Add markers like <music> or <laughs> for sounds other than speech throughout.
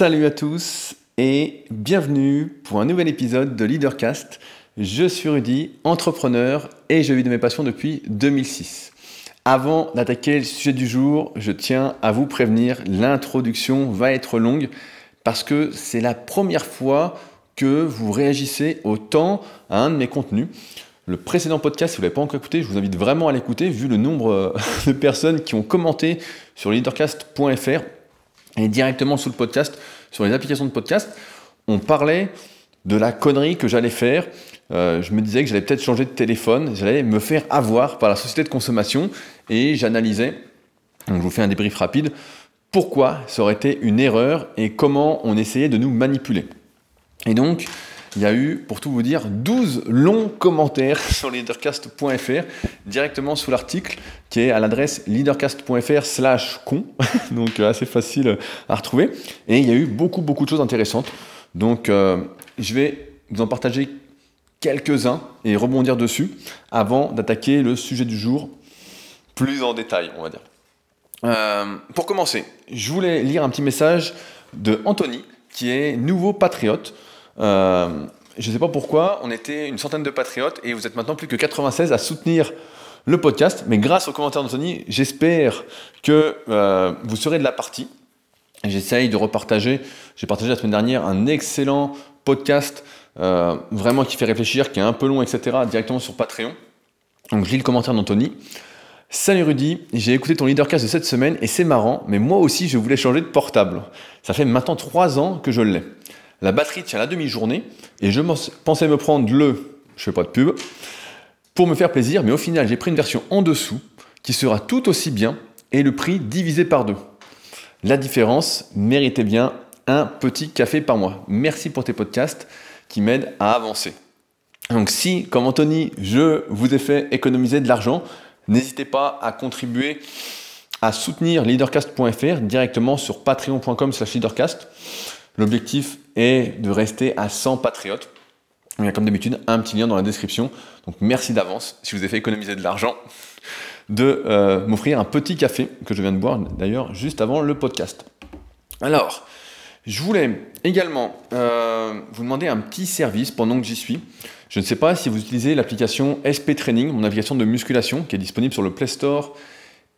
Salut à tous et bienvenue pour un nouvel épisode de Leadercast. Je suis Rudy, entrepreneur et je vis de mes passions depuis 2006. Avant d'attaquer le sujet du jour, je tiens à vous prévenir, l'introduction va être longue parce que c'est la première fois que vous réagissez autant à un de mes contenus. Le précédent podcast, si vous ne l'avez pas encore écouté, je vous invite vraiment à l'écouter vu le nombre <laughs> de personnes qui ont commenté sur leadercast.fr directement sous le podcast, sur les applications de podcast, on parlait de la connerie que j'allais faire. Euh, je me disais que j'allais peut-être changer de téléphone, j'allais me faire avoir par la société de consommation et j'analysais, donc je vous fais un débrief rapide, pourquoi ça aurait été une erreur et comment on essayait de nous manipuler? Et donc, il y a eu, pour tout vous dire, 12 longs commentaires <laughs> sur leadercast.fr, directement sous l'article, qui est à l'adresse leadercast.fr slash con, <laughs> donc euh, assez facile à retrouver. Et il y a eu beaucoup, beaucoup de choses intéressantes. Donc, euh, je vais vous en partager quelques-uns et rebondir dessus avant d'attaquer le sujet du jour plus en détail, on va dire. Euh, pour commencer, je voulais lire un petit message de Anthony, qui est nouveau patriote. Euh, je ne sais pas pourquoi, on était une centaine de patriotes et vous êtes maintenant plus que 96 à soutenir le podcast. Mais grâce aux commentaires d'Anthony, j'espère que euh, vous serez de la partie. J'essaye de repartager. J'ai partagé la semaine dernière un excellent podcast euh, vraiment qui fait réfléchir, qui est un peu long, etc. directement sur Patreon. Donc je lis le commentaire d'Anthony. Salut Rudy, j'ai écouté ton leadercast de cette semaine et c'est marrant, mais moi aussi je voulais changer de portable. Ça fait maintenant trois ans que je l'ai. La batterie tient la demi-journée et je pensais me prendre le, je fais pas de pub, pour me faire plaisir, mais au final j'ai pris une version en dessous qui sera tout aussi bien et le prix divisé par deux. La différence méritait bien un petit café par mois. Merci pour tes podcasts qui m'aident à avancer. Donc si, comme Anthony, je vous ai fait économiser de l'argent, n'hésitez pas à contribuer à soutenir leadercast.fr directement sur patreon.com slash leadercast. L'objectif est de rester à 100 patriotes. Il y a comme d'habitude un petit lien dans la description. Donc merci d'avance si vous avez fait économiser de l'argent de euh, m'offrir un petit café que je viens de boire d'ailleurs juste avant le podcast. Alors, je voulais également euh, vous demander un petit service pendant que j'y suis. Je ne sais pas si vous utilisez l'application SP Training, mon application de musculation qui est disponible sur le Play Store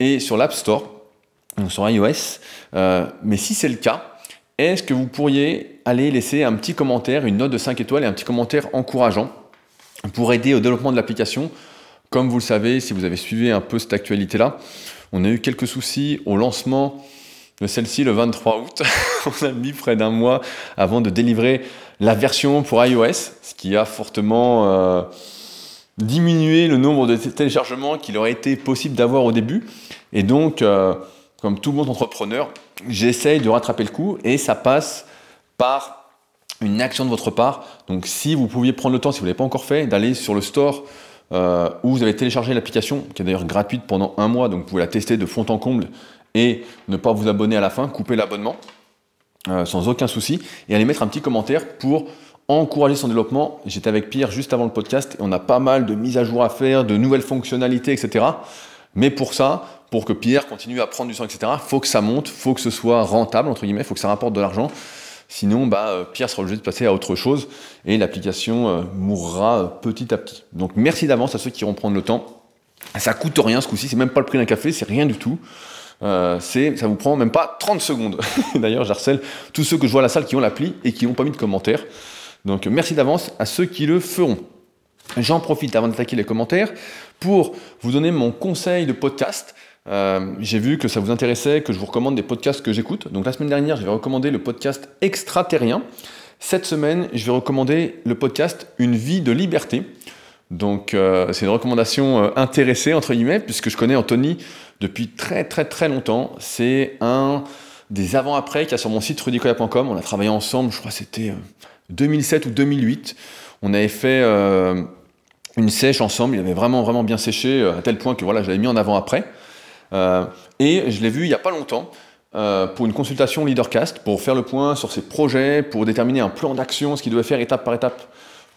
et sur l'App Store, donc sur iOS. Euh, mais si c'est le cas, est-ce que vous pourriez aller laisser un petit commentaire, une note de 5 étoiles et un petit commentaire encourageant pour aider au développement de l'application? Comme vous le savez, si vous avez suivi un peu cette actualité-là, on a eu quelques soucis au lancement de celle-ci le 23 août. <laughs> on a mis près d'un mois avant de délivrer la version pour iOS, ce qui a fortement euh, diminué le nombre de téléchargements qu'il aurait été possible d'avoir au début. Et donc, euh, comme tout bon entrepreneur, j'essaye de rattraper le coup et ça passe par une action de votre part. Donc si vous pouviez prendre le temps, si vous ne l'avez pas encore fait, d'aller sur le store euh, où vous avez téléchargé l'application, qui est d'ailleurs gratuite pendant un mois, donc vous pouvez la tester de fond en comble et ne pas vous abonner à la fin, couper l'abonnement euh, sans aucun souci et aller mettre un petit commentaire pour encourager son développement. J'étais avec Pierre juste avant le podcast et on a pas mal de mises à jour à faire, de nouvelles fonctionnalités, etc. Mais pour ça, pour que Pierre continue à prendre du sang, etc., faut que ça monte, faut que ce soit rentable, entre guillemets, faut que ça rapporte de l'argent. Sinon, bah, euh, Pierre sera obligé de passer à autre chose et l'application euh, mourra euh, petit à petit. Donc merci d'avance à ceux qui vont prendre le temps. Ça coûte rien ce coup-ci, c'est même pas le prix d'un café, c'est rien du tout. Euh, c'est, ça vous prend même pas 30 secondes. <laughs> D'ailleurs, j'harcèle tous ceux que je vois à la salle qui ont l'appli et qui n'ont pas mis de commentaires. Donc merci d'avance à ceux qui le feront. J'en profite avant d'attaquer les commentaires pour vous donner mon conseil de podcast. Euh, j'ai vu que ça vous intéressait, que je vous recommande des podcasts que j'écoute. Donc la semaine dernière, j'avais recommandé le podcast Extraterrien. Cette semaine, je vais recommander le podcast Une vie de liberté. Donc euh, c'est une recommandation euh, intéressée, entre guillemets, puisque je connais Anthony depuis très très très longtemps. C'est un des avant-après qu'il y a sur mon site rudicoya.com. On a travaillé ensemble, je crois que c'était 2007 ou 2008. On avait fait une sèche ensemble, il avait vraiment vraiment bien séché, à tel point que voilà, je l'avais mis en avant-après. Euh, et je l'ai vu il n'y a pas longtemps euh, pour une consultation Leadercast, pour faire le point sur ses projets, pour déterminer un plan d'action, ce qu'il devait faire étape par étape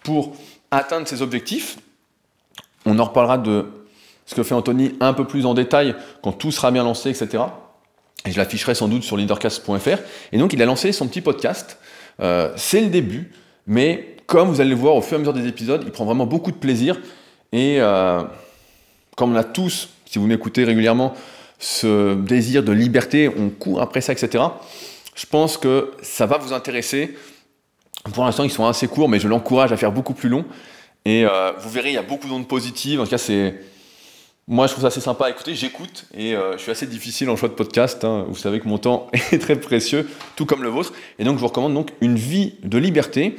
pour atteindre ses objectifs. On en reparlera de ce que fait Anthony un peu plus en détail quand tout sera bien lancé, etc. Et je l'afficherai sans doute sur leadercast.fr. Et donc, il a lancé son petit podcast. Euh, c'est le début, mais comme vous allez le voir au fur et à mesure des épisodes, il prend vraiment beaucoup de plaisir. Et comme on a tous, si vous m'écoutez régulièrement, ce désir de liberté, on court après ça, etc. Je pense que ça va vous intéresser. Pour l'instant, ils sont assez courts, mais je l'encourage à faire beaucoup plus long. Et euh, vous verrez, il y a beaucoup d'ondes positives. En tout cas, c'est moi, je trouve ça assez sympa à écouter. J'écoute et euh, je suis assez difficile en choix de podcast. Hein. Vous savez que mon temps <laughs> est très précieux, tout comme le vôtre. Et donc, je vous recommande donc Une vie de liberté.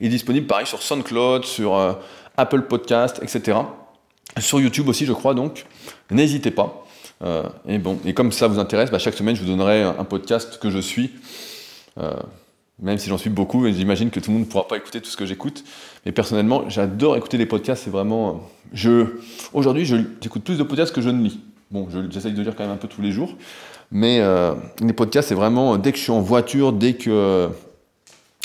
Il est disponible pareil sur SoundCloud, sur euh, Apple Podcast, etc. Sur YouTube aussi, je crois. Donc, n'hésitez pas. Euh, et bon, et comme ça vous intéresse, bah, chaque semaine, je vous donnerai un podcast que je suis même si j'en suis beaucoup, j'imagine que tout le monde ne pourra pas écouter tout ce que j'écoute. Mais personnellement, j'adore écouter les podcasts, c'est vraiment... Je, aujourd'hui, j'écoute plus de podcasts que je ne lis. Bon, j'essaye de lire quand même un peu tous les jours, mais euh, les podcasts, c'est vraiment dès que je suis en voiture, dès que euh,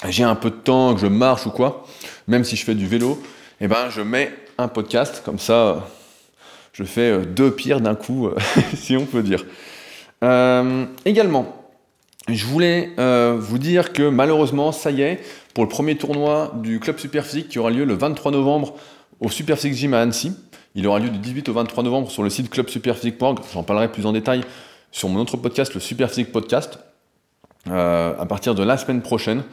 j'ai un peu de temps, que je marche ou quoi, même si je fais du vélo, eh ben, je mets un podcast, comme ça, je fais euh, deux pierres d'un coup, <laughs> si on peut dire. également, je voulais euh, vous dire que malheureusement, ça y est, pour le premier tournoi du club Superphysique qui aura lieu le 23 novembre au Superphysique Gym à Annecy, il aura lieu du 18 au 23 novembre sur le site clubsuperphysique.org. J'en parlerai plus en détail sur mon autre podcast, le Superphysique Podcast, euh, à partir de la semaine prochaine.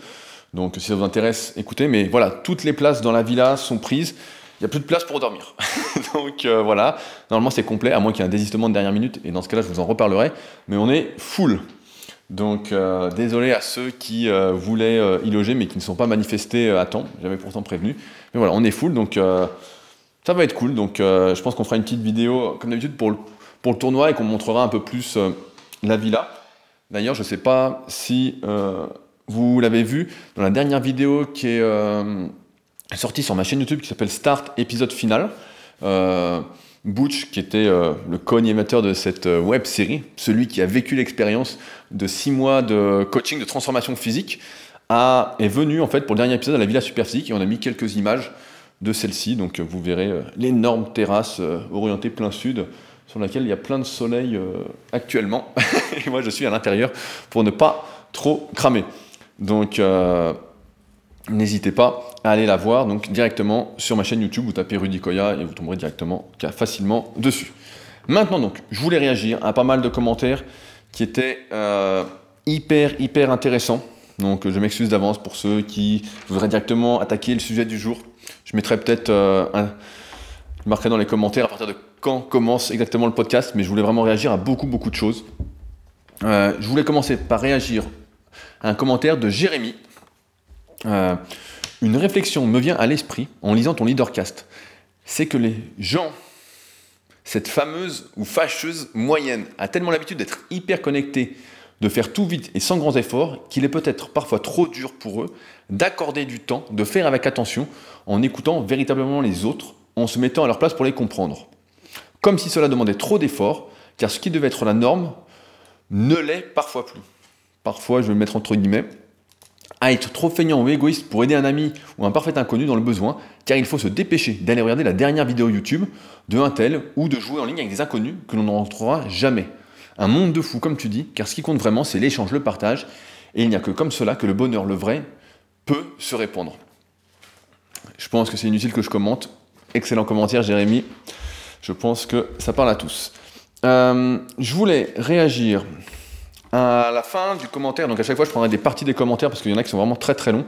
Donc si ça vous intéresse, écoutez. Mais voilà, toutes les places dans la villa sont prises. Il n'y a plus de place pour dormir. <laughs> Donc euh, voilà, normalement c'est complet, à moins qu'il y ait un désistement de dernière minute. Et dans ce cas-là, je vous en reparlerai. Mais on est full. Donc euh, désolé à ceux qui euh, voulaient y loger mais qui ne sont pas manifestés à temps. J'avais pourtant prévenu. Mais voilà, on est full, donc ça va être cool. Donc je pense qu'on fera une petite vidéo comme d'habitude pour le tournoi et qu'on montrera un peu plus la villa. D'ailleurs, je ne sais pas si vous l'avez vu dans la dernière vidéo qui est sortie sur ma chaîne YouTube qui s'appelle Start épisode final. Butch, qui était euh, le co-animateur de cette euh, web série, celui qui a vécu l'expérience de six mois de coaching de transformation physique, a, est venu en fait pour le dernier épisode à la Villa Superphysique et on a mis quelques images de celle-ci. Donc vous verrez euh, l'énorme terrasse orientée plein sud sur laquelle il y a plein de soleil actuellement. <laughs> et moi je suis à l'intérieur pour ne pas trop cramer. Donc n'hésitez pas à aller la voir donc directement sur ma chaîne YouTube, vous tapez Rudy Koya et vous tomberez directement facilement dessus. Maintenant donc, je voulais réagir à pas mal de commentaires qui étaient euh, hyper hyper intéressants. Donc je m'excuse d'avance pour ceux qui voudraient directement attaquer le sujet du jour. Je mettrai peut-être euh, un... Je marquerai dans les commentaires à partir de quand commence exactement le podcast, mais je voulais vraiment réagir à beaucoup beaucoup de choses. Euh, je voulais commencer par réagir à un commentaire de Jérémy euh, une réflexion me vient à l'esprit en lisant ton leadercast. C'est que les gens, cette fameuse ou fâcheuse moyenne, a tellement l'habitude d'être hyper connectés, de faire tout vite et sans grands efforts, qu'il est peut-être parfois trop dur pour eux d'accorder du temps, de faire avec attention, en écoutant véritablement les autres, en se mettant à leur place pour les comprendre. Comme si cela demandait trop d'efforts, car ce qui devait être la norme ne l'est parfois plus. Parfois, je vais le mettre entre guillemets, à être trop feignant ou égoïste pour aider un ami ou un parfait inconnu dans le besoin, car il faut se dépêcher d'aller regarder la dernière vidéo YouTube de un tel ou de jouer en ligne avec des inconnus que l'on ne rencontrera jamais. Un monde de fous, comme tu dis, car ce qui compte vraiment, c'est l'échange, le partage, et il n'y a que comme cela que le bonheur, le vrai, peut se répandre. Je pense que c'est inutile que je commente. Excellent commentaire, Jérémy. Je pense que ça parle à tous. Euh, je voulais réagir à la fin du commentaire, donc à chaque fois je prendrai des parties des commentaires parce qu'il y en a qui sont vraiment très très longs.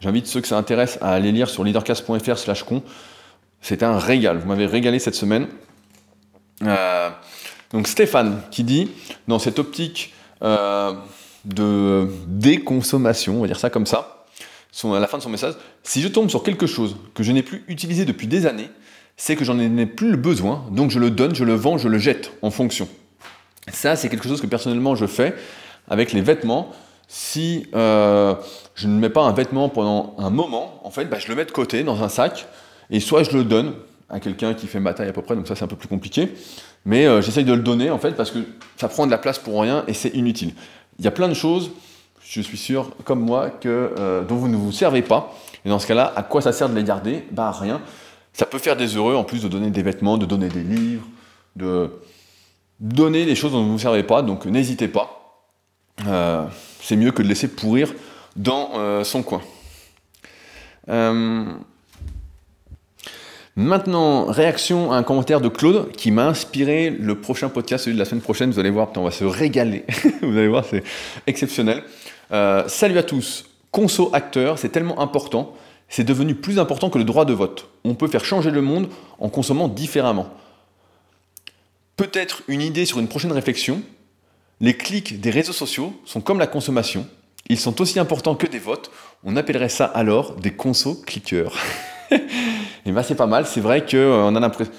J'invite ceux que ça intéresse à aller lire sur leadercast.fr slash con. C'était un régal, vous m'avez régalé cette semaine. Euh, donc Stéphane qui dit, dans cette optique euh, de déconsommation, on va dire ça comme ça, à la fin de son message, si je tombe sur quelque chose que je n'ai plus utilisé depuis des années, c'est que j'en ai plus le besoin, donc je le donne, je le vends, je le jette en fonction. Ça, c'est quelque chose que personnellement je fais avec les vêtements. Si euh, je ne mets pas un vêtement pendant un moment, en fait, bah, je le mets de côté dans un sac et soit je le donne à quelqu'un qui fait ma taille à peu près, donc ça c'est un peu plus compliqué. Mais euh, j'essaye de le donner en fait parce que ça prend de la place pour rien et c'est inutile. Il y a plein de choses, je suis sûr, comme moi, que, euh, dont vous ne vous servez pas. Et dans ce cas-là, à quoi ça sert de les garder? Bah rien. Ça peut faire des heureux en plus de donner des vêtements, de donner des livres, de, donner des choses dont vous ne servez pas, donc n'hésitez pas. Euh, c'est mieux que de laisser pourrir dans euh, son coin. Maintenant, réaction à un commentaire de Claude qui m'a inspiré le prochain podcast, celui de la semaine prochaine. Vous allez voir, on va se régaler. <laughs> vous allez voir, c'est exceptionnel. salut à tous. Conso acteur, c'est tellement important c'est devenu plus important que le droit de vote. On peut faire changer le monde en consommant différemment. Peut-être une idée sur une prochaine réflexion, les clics des réseaux sociaux sont comme la consommation. Ils sont aussi importants que des votes. On appellerait ça alors des conso-cliqueurs. <laughs> Et bien c'est pas mal, c'est vrai qu'on euh, a l'impression...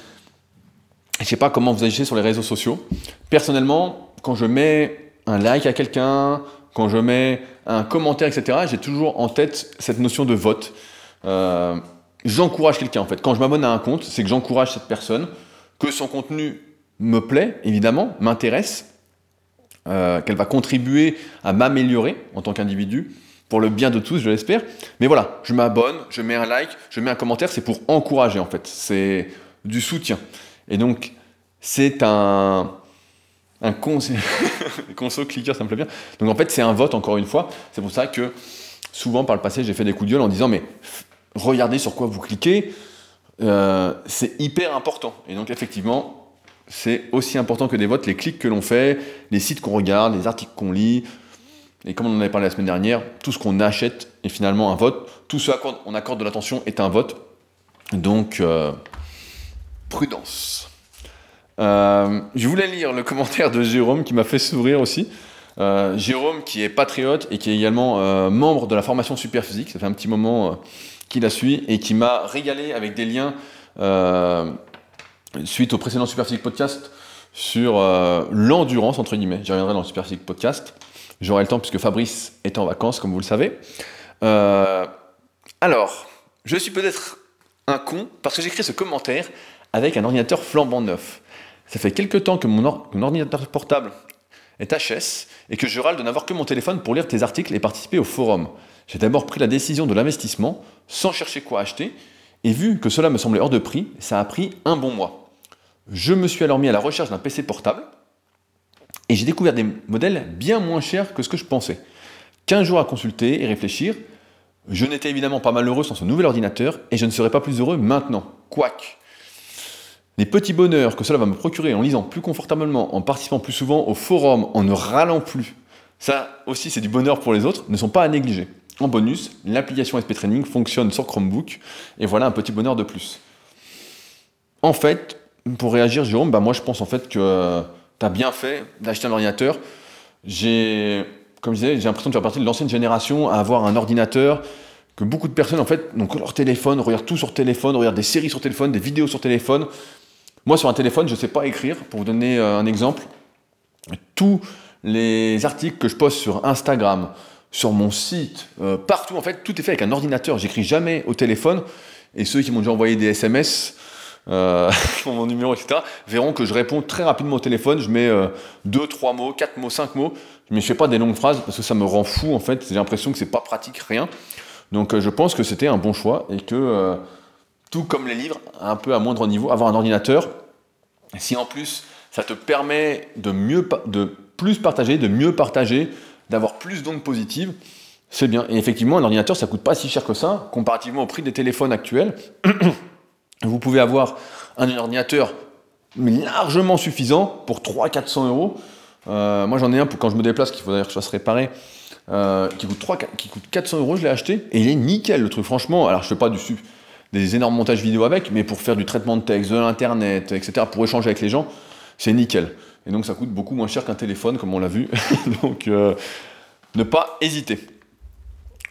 Je sais pas comment vous agissez sur les réseaux sociaux. Personnellement, quand je mets un like à quelqu'un, quand je mets un commentaire, etc., j'ai toujours en tête cette notion de vote. Euh, j'encourage quelqu'un en fait. Quand je m'abonne à un compte, c'est que j'encourage cette personne, que son contenu me plaît, évidemment, m'intéresse, euh, qu'elle va contribuer à m'améliorer en tant qu'individu, pour le bien de tous, je l'espère. Mais voilà, je m'abonne, je mets un like, je mets un commentaire, c'est pour encourager en fait, c'est du soutien. Et donc, c'est un, un conso, <laughs> conso clicker, ça me plaît bien. Donc en fait, c'est un vote, encore une fois. C'est pour ça que souvent par le passé, j'ai fait des coups de gueule en disant, mais regardez sur quoi vous cliquez, euh, c'est hyper important. Et donc effectivement, c'est aussi important que des votes, les clics que l'on fait, les sites qu'on regarde, les articles qu'on lit, et comme on en avait parlé la semaine dernière, tout ce qu'on achète est finalement un vote, tout ce à quoi on accorde de l'attention est un vote. Donc, euh, prudence. Euh, je voulais lire le commentaire de Jérôme qui m'a fait sourire aussi. Jérôme qui est patriote et qui est également membre de la formation Superphysique, ça fait un petit moment qui la suit et qui m'a régalé avec des liens euh, suite au précédent Superphysique Podcast sur euh, l'endurance, entre guillemets. J'y reviendrai dans le Superphysique Podcast. J'aurai le temps puisque Fabrice est en vacances, comme vous le savez. Euh, alors, je suis peut-être un con parce que j'écris ce commentaire avec un ordinateur flambant neuf. Ça fait quelques temps que mon, mon ordinateur portable est HS et que je râle de n'avoir que mon téléphone pour lire tes articles et participer au forum. J'ai d'abord pris la décision de l'investissement sans chercher quoi acheter, et vu que cela me semblait hors de prix, ça a pris un bon mois. Je me suis alors mis à la recherche d'un PC portable, et j'ai découvert des modèles bien moins chers que ce que je pensais. 15 jours à consulter et réfléchir, je n'étais évidemment pas malheureux sans ce nouvel ordinateur, et je ne serais pas plus heureux maintenant. Quoique, les petits bonheurs que cela va me procurer en lisant plus confortablement, en participant plus souvent au forum, en ne râlant plus, ça aussi c'est du bonheur pour les autres, ne sont pas à négliger. En bonus, l'application SP Training fonctionne sur Chromebook, et voilà un petit bonheur de plus. En fait, pour réagir, Jérôme, bah moi je pense en fait que tu as bien fait d'acheter un ordinateur. J'ai, comme je disais, j'ai l'impression de faire partie de l'ancienne génération à avoir un ordinateur que beaucoup de personnes en fait donc leur téléphone, regardent tout sur téléphone, regardent des séries sur téléphone, des vidéos sur téléphone. Moi sur un téléphone, je ne sais pas écrire. Pour vous donner euh, un exemple, tous les articles que je poste sur Instagram, sur mon site, euh, partout, en fait, tout est fait avec un ordinateur. J'écris jamais au téléphone. Et ceux qui m'ont déjà envoyé des SMS euh, <laughs> mon numéro, etc., verront que je réponds très rapidement au téléphone. Je mets euh, deux, trois mots, quatre mots, cinq mots. Mais je fais pas des longues phrases parce que ça me rend fou, en fait. J'ai l'impression que c'est pas pratique, rien. Donc je pense que c'était un bon choix et que, tout comme les livres, un peu à moindre niveau, avoir un ordinateur, si en plus ça te permet de mieux, de plus partager, de mieux partager, d'avoir plus d'ondes positives, c'est bien. Et effectivement, un ordinateur, ça coûte pas si cher que ça, comparativement au prix des téléphones actuels. <clears throat> Vous pouvez avoir un ordinateur largement suffisant pour 300-400 euros. Euh, moi, j'en ai un pour quand je me déplace, qu'il faut que je fasse réparer, euh, qui, coûte 3, qui coûte 400 euros. Je l'ai acheté et il est nickel le truc. Franchement, alors je fais pas du, des énormes montages vidéo avec, mais pour faire du traitement de texte, de l'internet, etc., pour échanger avec les gens, c'est nickel. Et donc ça coûte beaucoup moins cher qu'un téléphone, comme on l'a vu. <laughs> donc euh, ne pas hésiter.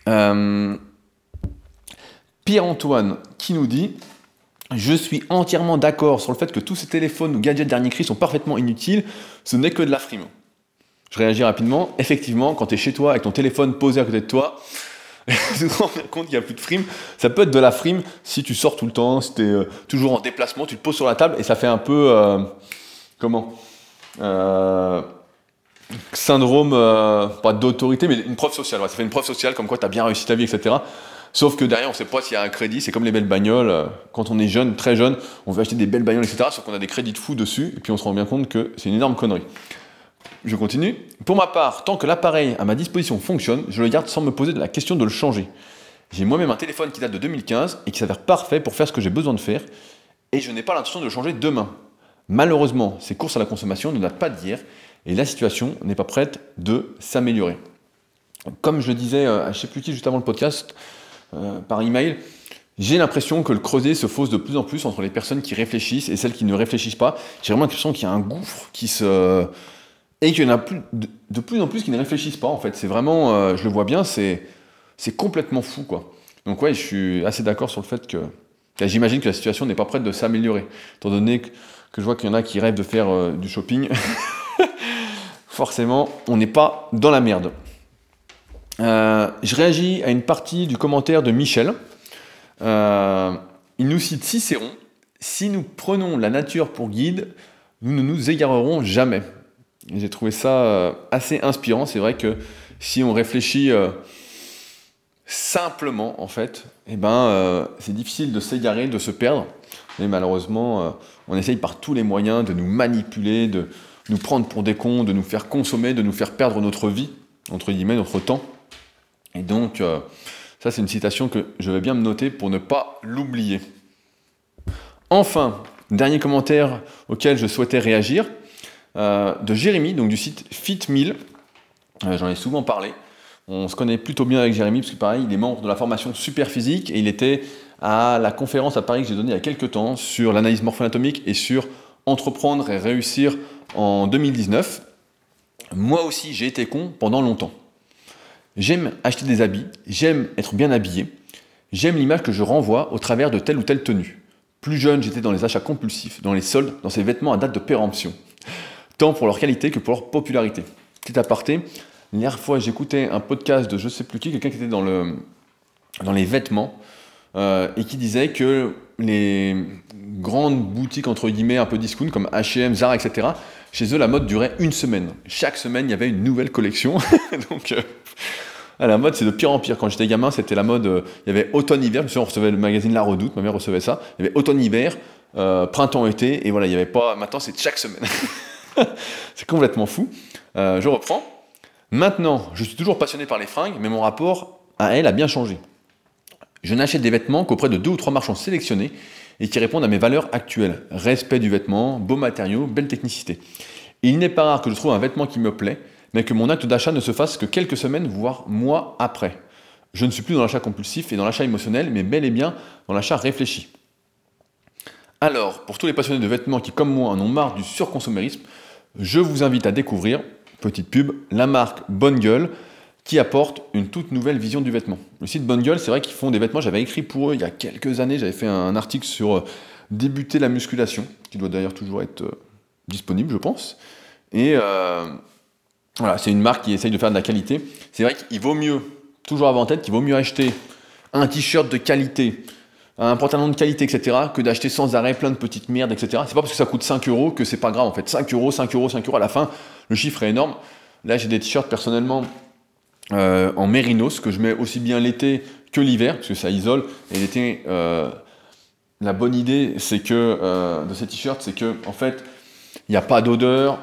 Euh, Pierre-Antoine qui nous dit Je suis entièrement d'accord sur le fait que tous ces téléphones ou gadgets dernier cri sont parfaitement inutiles, ce n'est que de la frime. Je réagis rapidement. Effectivement, quand tu es chez toi avec ton téléphone posé à côté de toi, <laughs> tu te rends compte qu'il n'y a plus de frime. Ça peut être de la frime si tu sors tout le temps, si tu es euh, toujours en déplacement, tu te poses sur la table et ça fait un peu. comment? Syndrome, euh, pas d'autorité, mais une preuve sociale. ça fait une preuve sociale comme quoi tu as bien réussi ta vie, etc. Sauf que derrière, on ne sait pas s'il y a un crédit. C'est comme les belles bagnoles. Euh, quand on est jeune, très jeune, on veut acheter des belles bagnoles, etc. Sauf qu'on a des crédits de fou dessus. Et puis on se rend bien compte que c'est une énorme connerie. Je continue. Pour ma part, tant que l'appareil à ma disposition fonctionne, je le garde sans me poser la question de le changer. J'ai moi-même un téléphone qui date de 2015 et qui s'avère parfait pour faire ce que j'ai besoin de faire. Et je n'ai pas l'intention de le changer demain. Malheureusement, ces courses à la consommation ne datent pas d'hier et la situation n'est pas prête de s'améliorer. Comme je le disais à je ne juste avant le podcast, euh, par email, j'ai l'impression que le creuset se fausse de plus en plus entre les personnes qui réfléchissent et celles qui ne réfléchissent pas. J'ai vraiment l'impression qu'il y a un gouffre qui se. Et qu'il y en a de, plus en plus qui ne réfléchissent pas, en fait. C'est vraiment. Euh, je le vois bien, c'est, c'est complètement fou, quoi. Donc, ouais, je suis assez d'accord sur le fait que. J'imagine que la situation n'est pas prête de s'améliorer. Étant donné que, je vois qu'il y en a qui rêvent de faire euh, du shopping, <laughs> forcément, on n'est pas dans la merde. Euh, je réagis à une partie du commentaire de Michel. Euh, il nous cite Cicéron. Si nous prenons la nature pour guide, nous ne nous égarerons jamais. J'ai trouvé ça assez inspirant. C'est vrai que si on réfléchit simplement, en fait, eh ben, c'est difficile de s'égarer, de se perdre. Mais malheureusement, on essaye par tous les moyens de nous manipuler, de nous prendre pour des cons, de nous faire consommer, de nous faire perdre notre vie, entre guillemets, notre temps. Et donc, euh, ça c'est une citation que je vais bien me noter pour ne pas l'oublier. Enfin, dernier commentaire auquel je souhaitais réagir, euh, de Jérémy, donc du site Fit1000. Euh, j'en ai souvent parlé. On se connaît plutôt bien avec Jérémy, parce que pareil, il est membre de la formation Super Physique et il était à la conférence à Paris que j'ai donnée il y a quelques temps sur l'analyse morpho-anatomique et sur entreprendre et réussir en 2019. Moi aussi, j'ai été con pendant longtemps. J'aime acheter des habits, j'aime être bien habillé, j'aime l'image que je renvoie au travers de telle ou telle tenue. Plus jeune, j'étais dans les achats compulsifs, dans les soldes, dans ces vêtements à date de péremption, tant pour leur qualité que pour leur popularité. Petit aparté, la dernière fois j'écoutais un podcast de je sais plus qui, quelqu'un qui était dans, dans les vêtements, euh, et qui disait que les grandes boutiques entre guillemets un peu discount comme H&M, Zara, etc. Chez eux, la mode durait une semaine. Chaque semaine, il y avait une nouvelle collection. <laughs> Donc, euh, ah, la mode, c'est de pire en pire. Quand j'étais gamin, c'était la mode. Euh, il y avait automne-hiver. Je on recevait le magazine La Redoute. Ma mère recevait ça. Il y avait automne-hiver, euh, printemps-été. Et voilà, il n'y avait pas. Maintenant, c'est chaque semaine. <laughs> c'est complètement fou. Euh, je reprends. Maintenant, je suis toujours passionné par les fringues, mais mon rapport à elles a bien changé. Je n'achète des vêtements qu'auprès de deux ou trois marchands sélectionnés et qui répondent à mes valeurs actuelles. Respect du vêtement, beaux matériaux, belle technicité. il n'est pas rare que je trouve un vêtement qui me plaît, mais que mon acte d'achat ne se fasse que quelques semaines, voire mois après. Je ne suis plus dans l'achat compulsif et dans l'achat émotionnel, mais bel et bien dans l'achat réfléchi. Alors, pour tous les passionnés de vêtements qui, comme moi, en ont marre du surconsommérisme, je vous invite à découvrir, petite pub, la marque Bonne Gueule, qui apporte une toute nouvelle vision du vêtement. Le site Bonne Gueule, c'est vrai qu'ils font des vêtements, j'avais écrit pour eux il y a quelques années, j'avais fait un article sur euh, débuter la musculation, qui doit d'ailleurs toujours être euh, disponible, je pense. Et euh, voilà, c'est une marque qui essaye de faire de la qualité. C'est vrai qu'il vaut mieux, toujours avoir en tête, qu'il vaut mieux acheter un t-shirt de qualité, un pantalon de qualité, etc., que d'acheter sans arrêt plein de petites merdes, etc. C'est pas parce que ça coûte 5 euros que c'est pas grave en fait. 5 euros, 5 euros, 5 euros, à la fin, le chiffre est énorme. Là, j'ai des t-shirts personnellement euh, en mérinos que je mets aussi bien l'été que l'hiver, parce que ça isole. Et l'été, euh, la bonne idée, c'est que euh, de ces t-shirts, c'est que en fait, il n'y a pas d'odeur,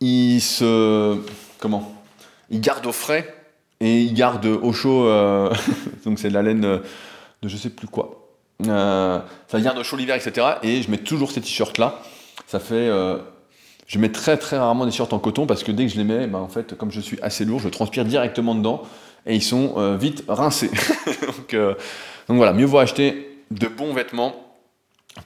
ils se comment Il garde au frais et il garde au chaud. Euh, <laughs> donc c'est de la laine de je sais plus quoi. Ça garde au chaud l'hiver, etc. Et je mets toujours ces t-shirts là. Ça fait. Je mets très très rarement des t-shirts en coton parce que dès que je les mets, bah, en fait, comme je suis assez lourd, je transpire directement dedans et ils sont vite rincés. <laughs> donc, donc voilà, mieux vaut acheter de bons vêtements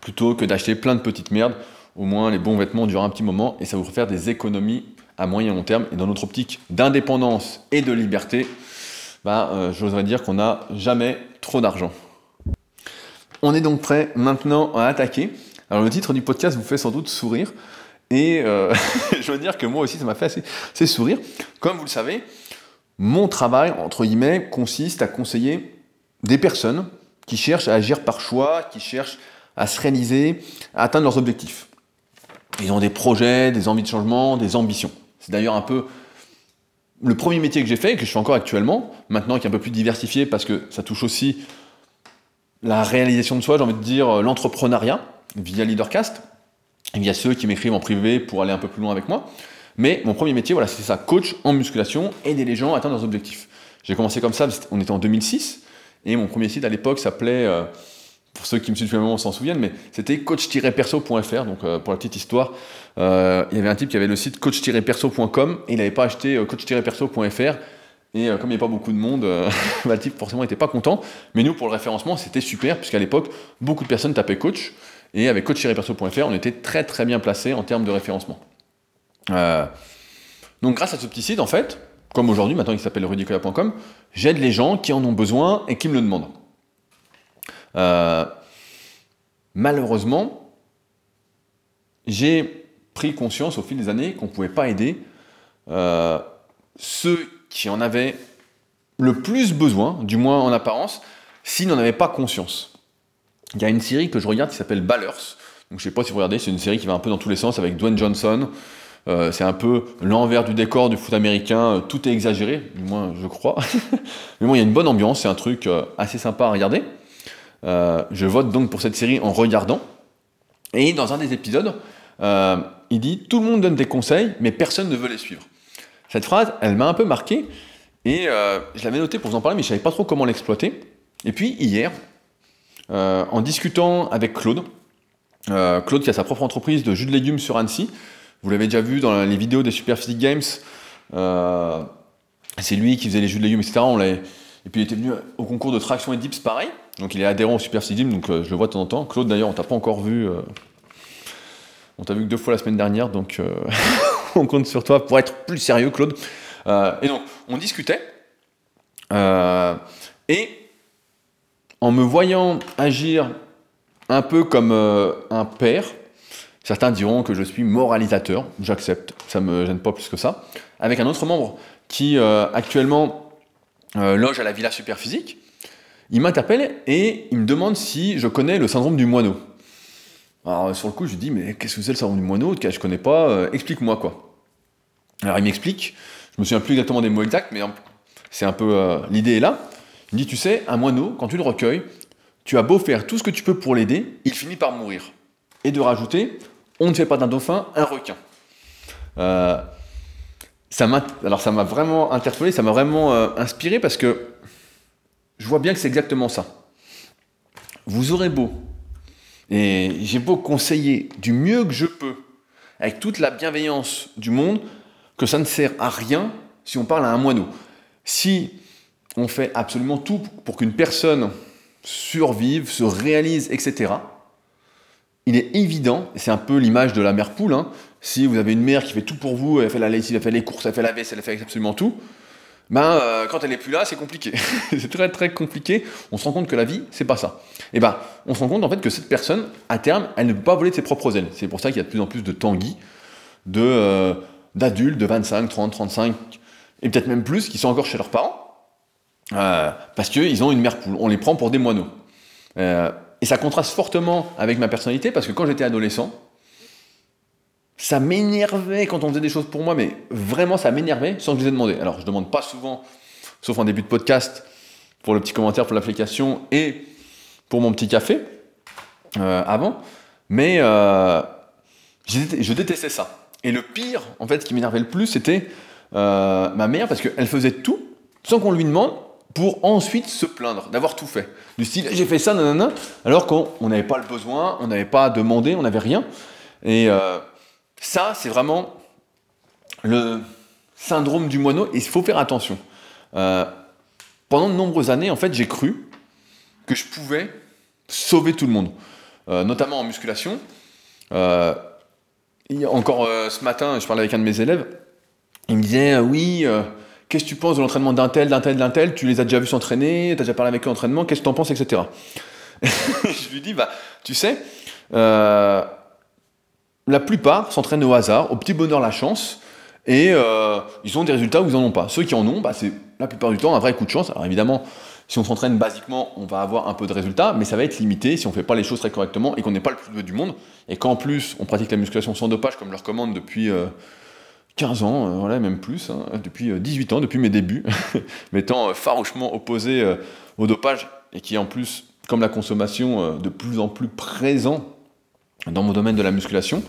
plutôt que d'acheter plein de petites merdes. Au moins, les bons vêtements durent un petit moment et ça vous faire des économies à moyen et long terme. Et dans notre optique d'indépendance et de liberté, bah, euh, j'oserais dire qu'on n'a jamais trop d'argent. On est donc prêt maintenant à attaquer. Alors le titre du podcast vous fait sans doute sourire. Et euh, <laughs> je veux dire que moi aussi, ça m'a fait assez, sourire. Comme vous le savez, mon travail, entre guillemets, consiste à conseiller des personnes qui cherchent à agir par choix, qui cherchent à se réaliser, à atteindre leurs objectifs. Ils ont des projets, des envies de changement, des ambitions. C'est d'ailleurs un peu le premier métier que j'ai fait, que je fais encore actuellement, maintenant qui est un peu plus diversifié parce que ça touche aussi la réalisation de soi, j'ai envie de dire euh, l'entrepreneuriat via Leadercast, via ceux qui m'écrivent en privé pour aller un peu plus loin avec moi. Mais mon premier métier, voilà, c'est ça, coach en musculation, aider les gens à atteindre leurs objectifs. J'ai commencé comme ça, on était en 2006, et mon premier site à l'époque s'appelait, euh, pour ceux qui me suivent depuis un moment s'en souviennent, mais c'était coach-perso.fr, donc euh, pour la petite histoire, il y avait un type qui avait le site coach-perso.com, et il n'avait pas acheté coach-perso.fr, et euh, comme il n'y avait pas beaucoup de monde, euh, <laughs> bah, le type forcément n'était pas content. Mais nous, pour le référencement, c'était super, puisqu'à l'époque, beaucoup de personnes tapaient coach. Et avec coach-perso.fr, on était très très bien placé en termes de référencement. Euh, donc grâce à ce petit site, en fait, comme aujourd'hui, maintenant il s'appelle rudicola.com, j'aide les gens qui en ont besoin et qui me le demandent. malheureusement, j'ai pris conscience au fil des années qu'on ne pouvait pas aider ceux qui en avait le plus besoin, du moins en apparence, s'il n'en avait pas conscience. Il y a une série que je regarde qui s'appelle Ballers. Donc je sais pas si vous regardez, c'est une série qui va un peu dans tous les sens avec Dwayne Johnson. Euh, c'est un peu l'envers du décor du foot américain, euh, tout est exagéré, du moins je crois. <laughs> Mais bon, il y a une bonne ambiance, c'est un truc euh, assez sympa à regarder. je vote donc pour cette série en regardant. Et dans un des épisodes, il dit Tout le monde donne des conseils, mais personne ne veut les suivre. Cette phrase, elle m'a un peu marqué, et je l'avais noté pour vous en parler, mais je savais pas trop comment l'exploiter. Et puis hier, euh, en discutant avec Claude, euh, Claude qui a sa propre entreprise de jus de légumes sur Annecy, vous l'avez déjà vu dans les vidéos des Super Physique Games, c'est lui qui faisait les jus de légumes, etc. Et puis il était venu au concours de traction et dips pareil, donc il est adhérent au Super Physique Games, donc je le vois de temps en temps. Claude d'ailleurs, on t'a pas encore vu, on t'a vu que deux fois la semaine dernière, donc <laughs> on compte sur toi pour être plus sérieux, Claude. Euh, et donc, on discutait. Euh, et en me voyant agir un peu comme euh, un père, certains diront que je suis moralisateur, j'accepte, ça me gêne pas plus que ça, avec un autre membre qui actuellement loge à la Villa Superphysique, il m'interpelle et il me demande si je connais le syndrome du moineau. Alors sur le coup, je lui dis, mais qu'est-ce que c'est le syndrome du moineau? Je connais pas, euh, explique-moi quoi. Alors il m'explique, je me souviens plus exactement des mots exacts, mais c'est un peu euh, l'idée est là. Il dit, tu sais, un moineau, quand tu le recueilles, tu as beau faire tout ce que tu peux pour l'aider, il finit par mourir. Et de rajouter, on ne fait pas d'un dauphin un requin. Euh, ça m'a vraiment interpellé, ça m'a vraiment inspiré parce que je vois bien que c'est exactement ça. Vous aurez beau et j'ai beau conseiller du mieux que je peux, avec toute la bienveillance du monde, que ça ne sert à rien si on parle à un moineau. Si on fait absolument tout pour qu'une personne survive, se réalise, etc., il est évident, c'est un peu l'image de la mère poule, hein, si vous avez une mère qui fait tout pour vous, elle fait la lessive, elle fait les courses, elle fait la vaisselle, elle fait absolument tout, ben, euh, quand elle n'est plus là, c'est compliqué. <laughs> c'est très très compliqué. On se rend compte que la vie, c'est pas ça. Et ben, on se rend compte en fait que cette personne, à terme, elle ne peut pas voler de ses propres ailes. C'est pour ça qu'il y a de plus en plus de tanguis, euh, d'adultes de 25, 30, 35, et peut-être même plus, qui sont encore chez leurs parents, euh, parce qu'ils ont une mère poule. On les prend pour des moineaux. et ça contraste fortement avec ma personnalité, parce que quand j'étais adolescent, ça m'énervait quand on faisait des choses pour moi, mais vraiment ça m'énervait sans que je les ai demandé. Alors je demande pas souvent, sauf en début de podcast, pour le petit commentaire pour l'application et pour mon petit café euh, avant, mais euh, je détestais ça. Et le pire, en fait, ce qui m'énervait le plus, c'était euh, ma mère, parce qu'elle faisait tout sans qu'on lui demande pour ensuite se plaindre d'avoir tout fait. Du style, j'ai fait ça, nanana, alors qu'on n'avait pas le besoin, on n'avait pas demandé, on n'avait rien. Et ça, c'est vraiment le syndrome du moineau et il faut faire attention. Euh, pendant de nombreuses années, en fait, j'ai cru que je pouvais sauver tout le monde, euh, notamment en musculation. Euh, encore ce matin, je parlais avec un de mes élèves, il me disait Oui, qu'est-ce que tu penses de l'entraînement d'un tel, d'un tel, d'un tel? Tu les as déjà vus s'entraîner, tu as déjà parlé avec eux d'entraînement, qu'est-ce que tu en penses, etc. <laughs> je lui dis Bah, tu sais, la plupart s'entraînent au hasard, au petit bonheur la chance, et euh, ils ont des résultats ou ils n'en ont pas. Ceux qui en ont, bah, c'est la plupart du temps un vrai coup de chance. Alors évidemment, si on s'entraîne basiquement, on va avoir un peu de résultats, mais ça va être limité si on ne fait pas les choses très correctement et qu'on n'est pas le plus doué du monde, et qu'en plus on pratique la musculation sans dopage comme je le recommande depuis 15 ans, euh, voilà, même plus, hein, depuis 18 ans, depuis mes débuts, <laughs> m'étant farouchement opposé au dopage et qui en plus, comme la consommation, de plus en plus présent dans mon domaine de la musculation.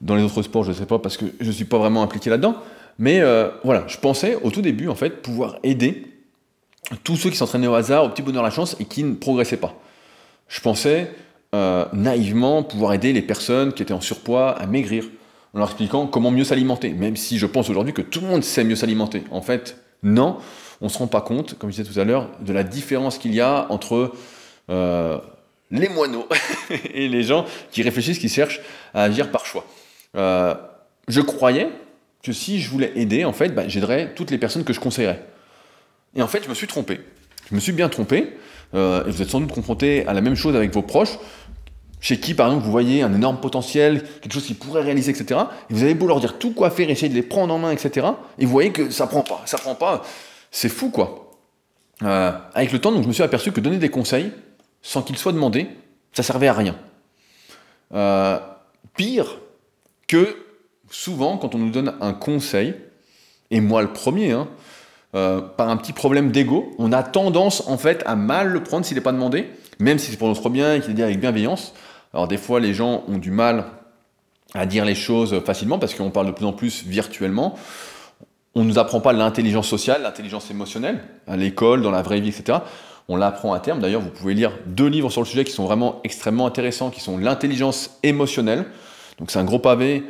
Dans les autres sports, je ne sais pas parce que je ne suis pas vraiment impliqué là-dedans. Mais voilà, je pensais au tout début, en fait, pouvoir aider tous ceux qui s'entraînaient au hasard, au petit bonheur la chance et qui ne progressaient pas. Je pensais euh, naïvement pouvoir aider les personnes qui étaient en surpoids à maigrir, en leur expliquant comment mieux s'alimenter, même si je pense aujourd'hui que tout le monde sait mieux s'alimenter. En fait, non, on ne se rend pas compte, comme je disais tout à l'heure, de la différence qu'il y a entre euh, les moineaux <laughs> et les gens qui réfléchissent, qui cherchent à agir par choix. Euh, je croyais que si je voulais aider, en fait, bah, j'aiderais toutes les personnes que je conseillerais. Et en fait, je me suis trompé. Je me suis bien trompé. Euh, et vous êtes sans doute confronté à la même chose avec vos proches, chez qui, par exemple, vous voyez un énorme potentiel, quelque chose qu'ils pourraient réaliser, etc. Et vous avez beau leur dire tout quoi faire, essayer de les prendre en main, etc. Et vous voyez que ça prend pas, ça prend pas. C'est fou, quoi. Euh, avec le temps, je me suis aperçu que donner des conseils, sans qu'ils soient demandés, ça servait à rien. Euh, pire que souvent, quand on nous donne un conseil, et moi le premier, hein, euh, par un petit problème d'ego, on a tendance en fait à mal le prendre s'il n'est pas demandé, même si c'est pour notre bien et qu'il est dit avec bienveillance. Alors des fois les gens ont du mal à dire les choses facilement parce qu'on parle de plus en plus virtuellement. On ne nous apprend pas l'intelligence sociale, l'intelligence émotionnelle, à l'école, dans la vraie vie, etc. On l'apprend à terme. D'ailleurs, vous pouvez lire deux livres sur le sujet qui sont vraiment extrêmement intéressants, qui sont l'intelligence émotionnelle. Donc c'est un gros pavé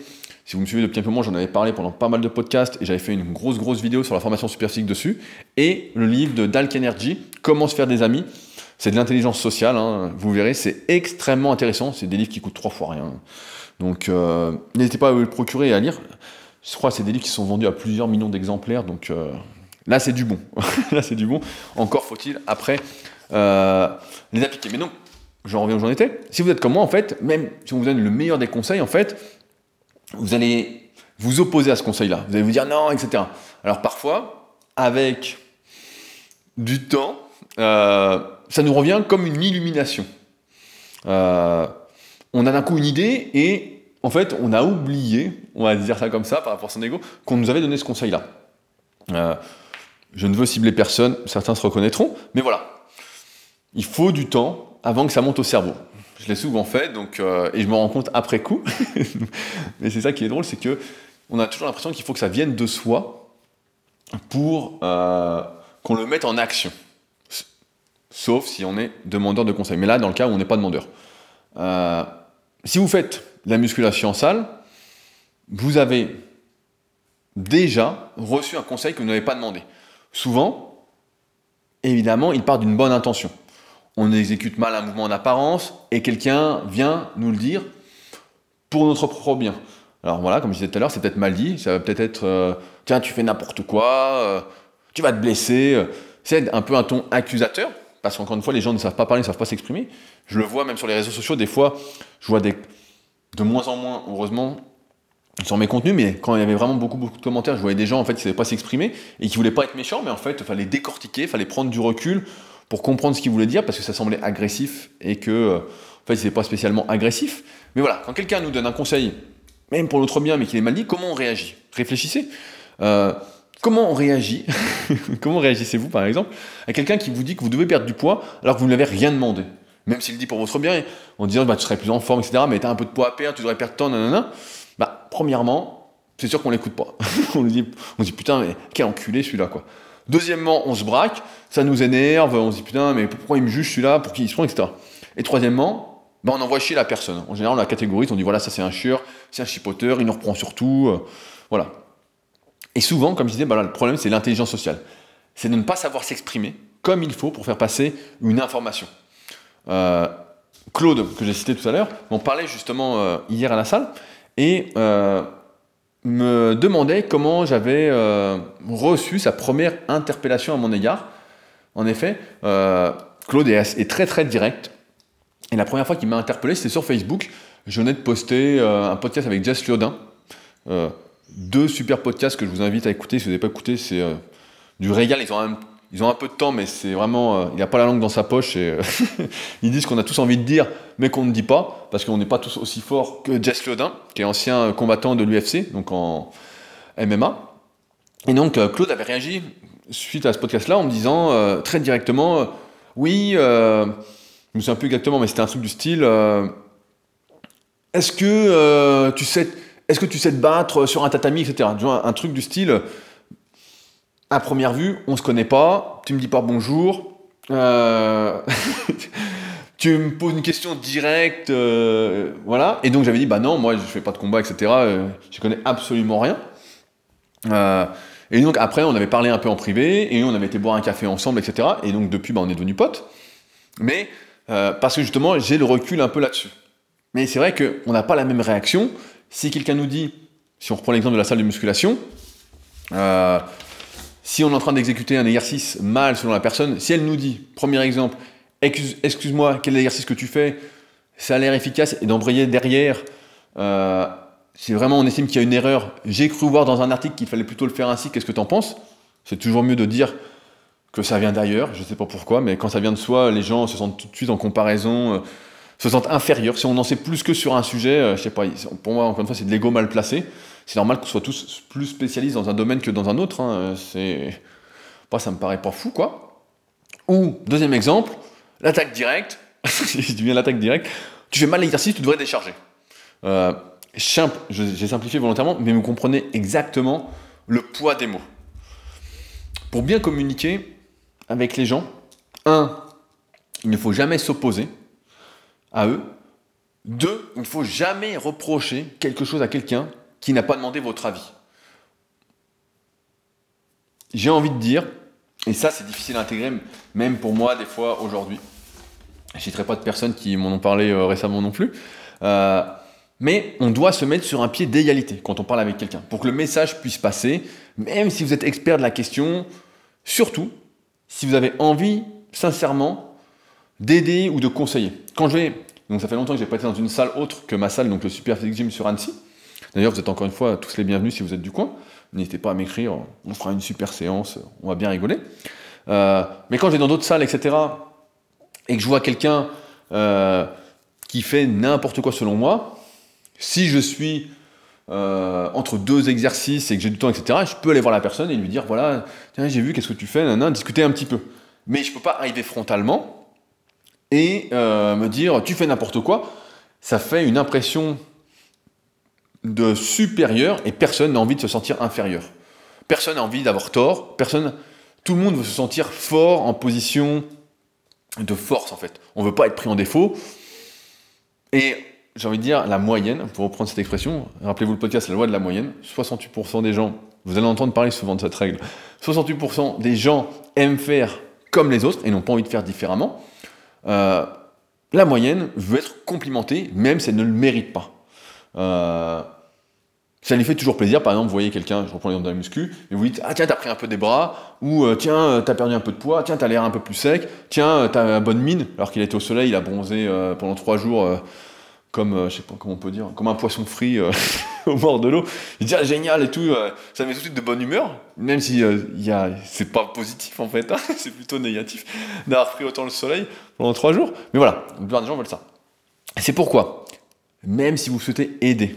si vous me suivez depuis un peu moins, j'en avais parlé pendant pas mal de podcasts et j'avais fait une grosse grosse vidéo sur la formation superphysique dessus. Et le livre de Dalk Energy, Comment se faire des amis. C'est de l'intelligence sociale, hein. vous verrez, c'est extrêmement intéressant. C'est des livres qui coûtent trois fois rien. Donc euh, n'hésitez pas à vous le procurer et à lire. Je crois que c'est des livres qui sont vendus à plusieurs millions d'exemplaires. Donc euh, là, c'est du bon. <laughs> là, c'est du bon. Encore faut-il après euh, les appliquer. Mais non, j'en reviens où j'en étais. Si vous êtes comme moi, en fait, même si on vous donne le meilleur des conseils, en fait, vous allez vous opposer à ce conseil-là. Vous allez vous dire non, etc. Alors parfois, avec du temps, ça nous revient comme une illumination. Euh, on a d'un coup une idée et en fait, on a oublié, on va dire ça comme ça par rapport à son ego, qu'on nous avait donné ce conseil-là. Euh, je ne veux cibler personne, certains se reconnaîtront, mais voilà. Il faut du temps avant que ça monte au cerveau. Je l'ai souvent fait, donc, euh, et je me rends compte après coup. <laughs> Mais c'est ça qui est drôle, c'est que on a toujours l'impression qu'il faut que ça vienne de soi pour qu'on le mette en action. Sauf si on est demandeur de conseil. Mais là, dans le cas où on n'est pas demandeur. Euh, si vous faites la musculation en salle, vous avez déjà reçu un conseil que vous n'avez pas demandé. Souvent, évidemment, il part d'une bonne intention on exécute mal un mouvement en apparence, et quelqu'un vient nous le dire pour notre propre bien. Alors voilà, comme je disais tout à l'heure, c'est peut-être mal dit, ça va peut-être être, euh, tiens, tu fais n'importe quoi, euh, tu vas te blesser. C'est un peu un ton accusateur, parce qu'encore une fois, les gens ne savent pas parler, ne savent pas s'exprimer. Je le vois même sur les réseaux sociaux, des fois, je vois des, de moins en moins, heureusement, sur mes contenus, mais quand il y avait vraiment beaucoup, beaucoup de commentaires, je voyais des gens en fait qui ne savaient pas s'exprimer et qui voulaient pas être méchants, mais en fait, il fallait décortiquer, il fallait prendre du recul pour comprendre ce qu'il voulait dire, parce que ça semblait agressif et que, euh, en fait, c'est pas spécialement agressif. Mais voilà, quand quelqu'un nous donne un conseil, même pour notre bien, mais qu'il est mal dit, comment on réagit? Réfléchissez. Euh, comment on réagit <laughs> Comment réagissez-vous, par exemple, à quelqu'un qui vous dit que vous devez perdre du poids alors que vous ne l'avez rien demandé? Même s'il le dit pour votre bien, en disant bah, tu serais plus en forme, etc., mais tu as un peu de poids à perdre, tu devrais perdre tant, nanana. Bah, premièrement, c'est sûr qu'on l'écoute pas. <laughs> on, dit, on dit putain, mais quel enculé celui-là, quoi. Deuxièmement, on se braque, ça nous énerve, on se dit putain, mais pourquoi il me juge celui-là, pour qui il se prend, etc. Et troisièmement, ben on envoie chier la personne. En général, on la catégorise, on dit voilà, ça c'est un chieur, c'est un chipoteur, il nous reprend sur tout, euh, voilà. Et souvent, comme je disais, ben le problème c'est l'intelligence sociale. C'est de ne pas savoir s'exprimer comme il faut pour faire passer une information. Euh, Claude, que j'ai cité tout à l'heure, m'en parlait justement euh, hier à la salle, et me demandait comment j'avais euh, reçu sa première interpellation à mon égard. En effet, euh, Claude est, très très direct. Et la première fois qu'il m'a interpellé, c'était sur Facebook. Je venais de poster euh, un podcast avec Jess Liodin. Deux super podcasts que je vous invite à écouter. Si vous n'avez pas écouté, c'est du régal. Ils ont un peu de temps, mais c'est vraiment, euh, il n'a pas la langue dans sa poche et euh, <laughs> ils disent qu'on a tous envie de dire, mais qu'on ne dit pas, parce qu'on n'est pas tous aussi forts que Jess Lodin, qui est ancien combattant de l'UFC, donc en MMA. Et donc euh, Claude avait réagi suite à ce podcast-là en me disant très directement, oui, je me souviens plus exactement, mais c'était un truc du style, est-ce que tu sais, est-ce que tu sais te battre sur un tatami, etc. un truc du style à première vue, on se connaît pas, tu me dis pas bonjour, euh, <laughs> tu me poses une question directe, euh, voilà. Et donc j'avais dit, bah non, moi je fais pas de combat, etc. Euh, je connais absolument rien. et donc après, on avait parlé un peu en privé, et on avait été boire un café ensemble, etc. Et donc depuis, bah, on est devenus potes. Mais parce que justement, j'ai le recul un peu là-dessus. Mais c'est vrai qu'on n'a pas la même réaction. Si quelqu'un nous dit, si on reprend l'exemple de la salle de musculation, si on est en train d'exécuter un exercice mal selon la personne, si elle nous dit, premier exemple, excuse-moi, quel exercice que tu fais, ça a l'air efficace, et d'embrayer derrière, euh, si vraiment on estime qu'il y a une erreur, j'ai cru voir dans un article qu'il fallait plutôt le faire ainsi, qu'est-ce que tu en penses? C'est toujours mieux de dire que ça vient d'ailleurs, je ne sais pas pourquoi, mais quand ça vient de soi, les gens se sentent tout de suite en comparaison, euh, se sentent inférieurs. Si on en sait plus que sur un sujet, je euh, je sais pas, pour moi, encore une fois, c'est de l'ego mal placé c'est normal qu'on soit tous plus spécialistes dans un domaine que dans un autre. Hein. C'est, pas, ça me paraît pas fou, quoi. Ou deuxième exemple, l'attaque directe. <laughs> je dis bien l'attaque directe. Tu fais mal l'exercice, tu devrais décharger. Euh, j'ai simplifié volontairement, mais vous comprenez exactement le poids des mots. Pour bien communiquer avec les gens, un, il ne faut jamais s'opposer à eux. Deux, il ne faut jamais reprocher quelque chose à quelqu'un qui n'a pas demandé votre avis. J'ai envie de dire, et ça c'est difficile à intégrer, même pour moi des fois aujourd'hui, je ne citerai pas de personnes qui m'en ont parlé euh, récemment non plus, euh, mais on doit se mettre sur un pied d'égalité quand on parle avec quelqu'un, pour que le message puisse passer, même si vous êtes expert de la question, surtout si vous avez envie, sincèrement, d'aider ou de conseiller. Quand je vais, donc ça fait longtemps que j'ai pas été dans une salle autre que ma salle, donc le Super Physique Gym sur Annecy, D'ailleurs, vous êtes encore une fois tous les bienvenus si vous êtes du coin. N'hésitez pas à m'écrire, on fera une super séance, on va bien rigoler. Euh, mais quand je vais dans d'autres salles, etc., et que je vois quelqu'un euh, qui fait n'importe quoi selon moi, si je suis euh, entre deux exercices et que j'ai du temps, etc., je peux aller voir la personne et lui dire voilà, tiens, j'ai vu, qu'est-ce que tu fais, nan, discuter un petit peu. Mais je ne peux pas arriver frontalement et me dire tu fais n'importe quoi. Ça fait une impression de supérieur et personne n'a envie de se sentir inférieur. Personne n'a envie d'avoir tort, personne, tout le monde veut se sentir fort en position de force en fait. On veut pas être pris en défaut. Et j'ai envie de dire la moyenne, pour reprendre cette expression, rappelez-vous le podcast La loi de la moyenne, 68% des gens, vous allez entendre parler souvent de cette règle, 68% des gens aiment faire comme les autres et n'ont pas envie de faire différemment. Euh, la moyenne veut être complimentée, même si elle ne le mérite pas. Euh, ça lui fait toujours plaisir, par exemple, vous voyez quelqu'un, je reprends l'exemple d'un muscu, et vous dites Ah, tiens, t'as pris un peu des bras, ou euh, tiens, t'as perdu un peu de poids, tiens, t'as l'air un peu plus sec, tiens, t'as une bonne mine, alors qu'il été au soleil, il a bronzé pendant trois jours, comme, je sais pas comment on peut dire, comme un poisson frit <laughs> <laughs> au bord de l'eau. Dit Ah, génial et tout, ça met tout de suite de bonne humeur, même si y a, c'est pas positif en fait, hein, <laughs> c'est plutôt négatif d'avoir pris autant le soleil pendant trois jours. Mais voilà, plupart des gens veulent ça. C'est pourquoi même si vous souhaitez aider.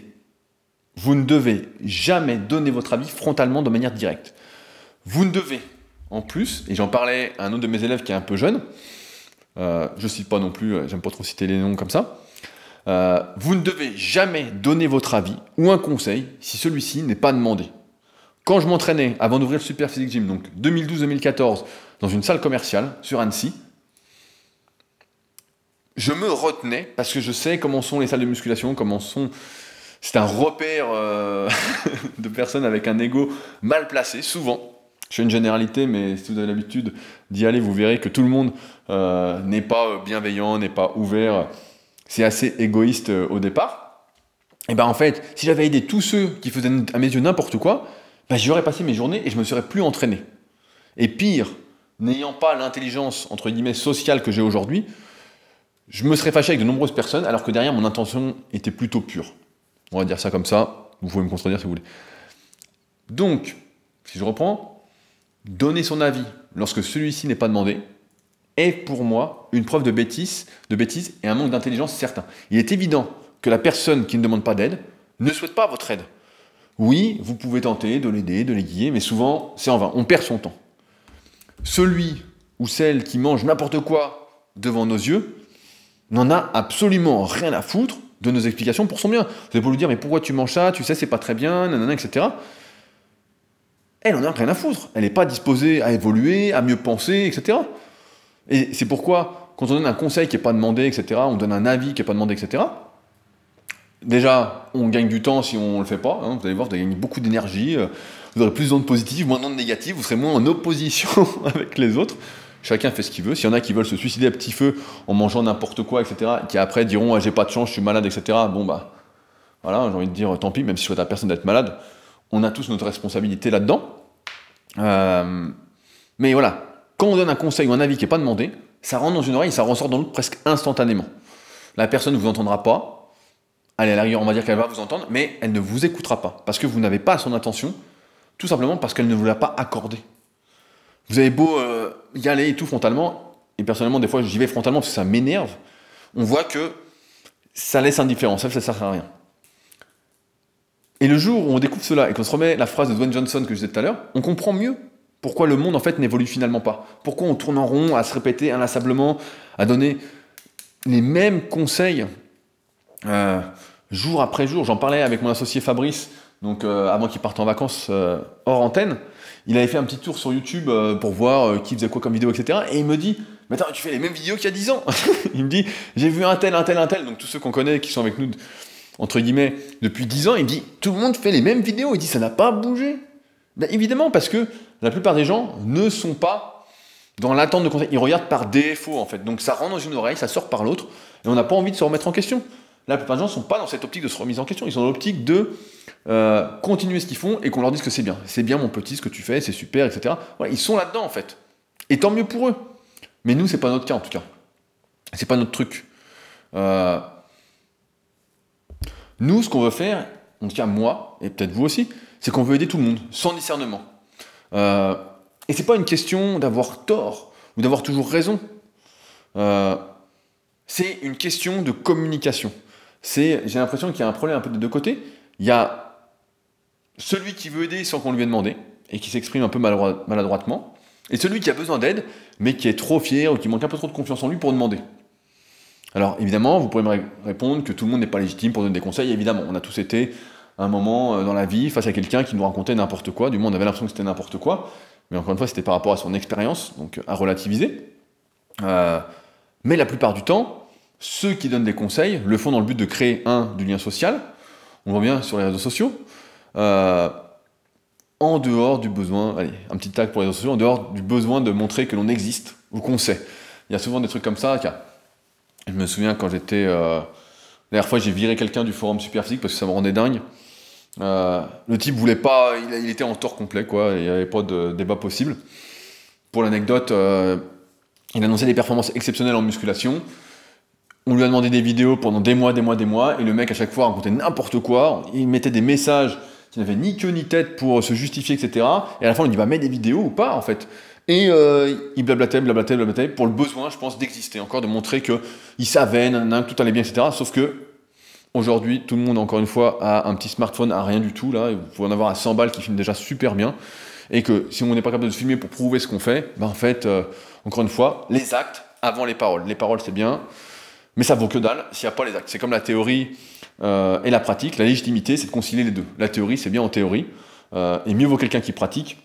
Vous ne devez jamais donner votre avis frontalement de manière directe. Vous ne devez, en plus, et j'en parlais à un autre de mes élèves qui est un peu jeune, euh, je cite pas non plus, euh, j'aime pas trop citer les noms comme ça, euh, vous ne devez jamais donner votre avis ou un conseil si celui-ci n'est pas demandé. Quand je m'entraînais avant d'ouvrir le Super Physique Gym, donc 2012-2014, dans une salle commerciale sur Annecy, je me retenais parce que je sais comment sont les salles de musculation, comment sont. C'est un repère euh, <laughs> de personnes avec un ego mal placé, souvent. Je fais une généralité, mais si vous avez l'habitude d'y aller, vous verrez que tout le monde euh, n'est pas bienveillant, n'est pas ouvert. C'est assez égoïste euh, au départ. Et ben en fait, si j'avais aidé tous ceux qui faisaient à mes yeux n'importe quoi, ben j'y aurais passé mes journées et je me serais plus entraîné. Et pire, n'ayant pas l'intelligence entre guillemets sociale que j'ai aujourd'hui, je me serais fâché avec de nombreuses personnes, alors que derrière, mon intention était plutôt pure. On va dire ça comme ça, vous pouvez me contredire si vous voulez. Donc, si je reprends, donner son avis lorsque celui-ci n'est pas demandé est pour moi une preuve de bêtise, de et un manque d'intelligence certain. Il est évident que la personne qui ne demande pas d'aide ne souhaite pas votre aide. Oui, vous pouvez tenter de l'aider, de l'aiguiller, mais souvent c'est en vain, on perd son temps. Celui ou celle qui mange n'importe quoi devant nos yeux n'en a absolument rien à foutre de nos explications pour son bien. Vous allez pas lui dire, mais pourquoi tu manges ça? Tu sais, c'est pas très bien, nanana, etc. Elle en a rien à foutre. Elle n'est pas disposée à évoluer, à mieux penser, etc. Et c'est pourquoi, quand on donne un conseil qui n'est pas demandé, etc., on donne un avis qui n'est pas demandé, etc., déjà, on gagne du temps si on ne le fait pas. Hein. vous allez voir, vous allez gagner beaucoup d'énergie. Euh, vous aurez plus d'ondes positives, moins d'ondes négatives. Vous serez moins en opposition <laughs> avec les autres. Chacun fait ce qu'il veut. S'il y en a qui veulent se suicider à petit feu en mangeant n'importe quoi, etc., qui après diront ah, j'ai pas de chance, je suis malade, etc., bon bah voilà, j'ai envie de dire tant pis, même si je souhaite à personne d'être malade, on a tous notre responsabilité là-dedans. Euh, mais voilà, quand on donne un conseil ou un avis qui n'est pas demandé, ça rentre dans une oreille ça ressort dans l'autre presque instantanément. La personne ne vous entendra pas. Allez, à la on va dire qu'elle va vous entendre, mais elle ne vous écoutera pas. Parce que vous n'avez pas son attention, tout simplement parce qu'elle ne vous l'a pas accordé. Vous avez beau euh, y aller et tout frontalement, et personnellement, des fois, j'y vais frontalement parce que ça m'énerve. On voit que ça laisse indifférent, ça ne sert à rien. Et le jour où on découvre cela et qu'on se remet la phrase de Dwayne Johnson que je disais tout à l'heure, on comprend mieux pourquoi le monde en fait n'évolue finalement pas Pourquoi on tourne en rond à se répéter inlassablement, à donner les mêmes conseils euh, jour après jour J'en parlais avec mon associé Fabrice, donc euh, avant qu'il parte en vacances euh, hors antenne. Il avait fait un petit tour sur YouTube pour voir qui faisait quoi comme vidéo, etc. Et il me dit Mais attends, tu fais les mêmes vidéos qu'il y a 10 ans <laughs> Il me dit J'ai vu un tel, un tel, un tel. Donc tous ceux qu'on connaît qui sont avec nous, entre guillemets, depuis 10 ans, il me dit Tout le monde fait les mêmes vidéos. Il dit Ça n'a pas bougé. Ben, évidemment, parce que la plupart des gens ne sont pas dans l'attente de conseils. Ils regardent par défaut, en fait. Donc ça rentre dans une oreille, ça sort par l'autre, et on n'a pas envie de se remettre en question. La plupart des gens ne sont pas dans cette optique de se remise en question. Ils sont dans l'optique de euh, continuer ce qu'ils font et qu'on leur dise que c'est bien. C'est bien, mon petit, ce que tu fais, c'est super, etc. ils sont là-dedans, en fait. Et tant mieux pour eux. Mais nous, c'est pas notre cas, en tout cas. C'est pas notre truc. Euh, nous, ce qu'on veut faire, en tout cas moi, et peut-être vous aussi, c'est qu'on veut aider tout le monde, sans discernement. Euh, et c'est pas une question d'avoir tort ou d'avoir toujours raison. Euh, c'est une question de communication. C'est, j'ai l'impression qu'il y a un problème un peu des deux côtés. Il y a celui qui veut aider sans qu'on lui ait demandé et qui s'exprime un peu maladroitement, et celui qui a besoin d'aide mais qui est trop fier ou qui manque un peu trop de confiance en lui pour demander. Alors évidemment, vous pourrez me répondre que tout le monde n'est pas légitime pour donner des conseils. Évidemment, on a tous été un moment euh, dans la vie face à quelqu'un qui nous racontait n'importe quoi. Du moins, on avait l'impression que c'était n'importe quoi. Mais encore une fois, c'était par rapport à son expérience, donc à relativiser. Euh, mais la plupart du temps, ceux qui donnent des conseils le font dans le but de créer, un, du lien social. On voit bien sur les réseaux sociaux. Euh, en dehors du besoin, allez, un petit tag pour les réseaux sociaux, en dehors du besoin de montrer que l'on existe ou qu'on sait. Il y a souvent des trucs comme ça. Je me souviens quand j'étais. la dernière fois, j'ai viré quelqu'un du forum Superphysique parce que ça me rendait dingue. Euh, le type voulait pas, il, était en tort complet, quoi, il n'y avait pas de débat possible. Pour l'anecdote, euh, il annonçait des performances exceptionnelles en musculation. On lui a demandé des vidéos pendant des mois, des mois, des mois, et le mec à chaque fois racontait n'importe quoi. Il mettait des messages qui n'avaient ni queue ni tête pour se justifier, etc. Et à la fin, on lui dit bah mets des vidéos ou pas en fait. Et euh, il blablatait, blablatait, blablatait pour le besoin, je pense, d'exister, encore de montrer que il savait, que tout allait bien, etc. Sauf que Aujourd'hui, tout le monde, encore une fois, a un petit smartphone à rien du tout. Là, vous pouvez en avoir à 100 balles qui filment déjà super bien. Et que si on n'est pas capable de filmer pour prouver ce qu'on fait, ben en fait, euh, encore une fois, les actes avant les paroles. Les paroles, c'est bien, mais ça vaut que dalle s'il n'y a pas les actes. C'est comme la théorie euh, et la pratique. La légitimité, c'est de concilier les deux. La théorie, c'est bien en théorie. Euh, et mieux vaut quelqu'un qui pratique.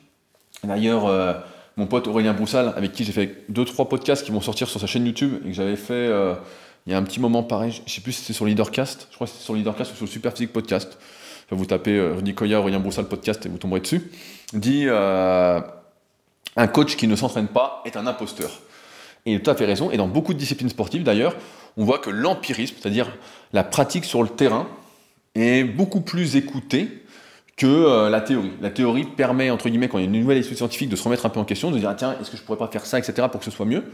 D'ailleurs, mon pote Aurélien Broussal, avec qui j'ai fait 2-3 podcasts qui vont sortir sur sa chaîne YouTube et que j'avais fait il y a un petit moment pareil, je ne sais plus si c'était sur Leadercast, je crois que c'était sur Leadercast ou sur le Superphysique Podcast. vous tapez euh, Rudy Koya, Aurélien Broussal podcast et vous tomberez dessus. Dit euh, un coach qui ne s'entraîne pas est un imposteur. Et il a tout à fait raison. Et dans beaucoup de disciplines sportives d'ailleurs, on voit que l'empirisme, c'est-à-dire la pratique sur le terrain, est beaucoup plus écoutée que euh, la théorie. La théorie permet, entre guillemets, quand il y a une nouvelle étude scientifique, de se remettre un peu en question, de dire, ah, tiens, est-ce que je pourrais pas faire ça, etc., pour que ce soit mieux?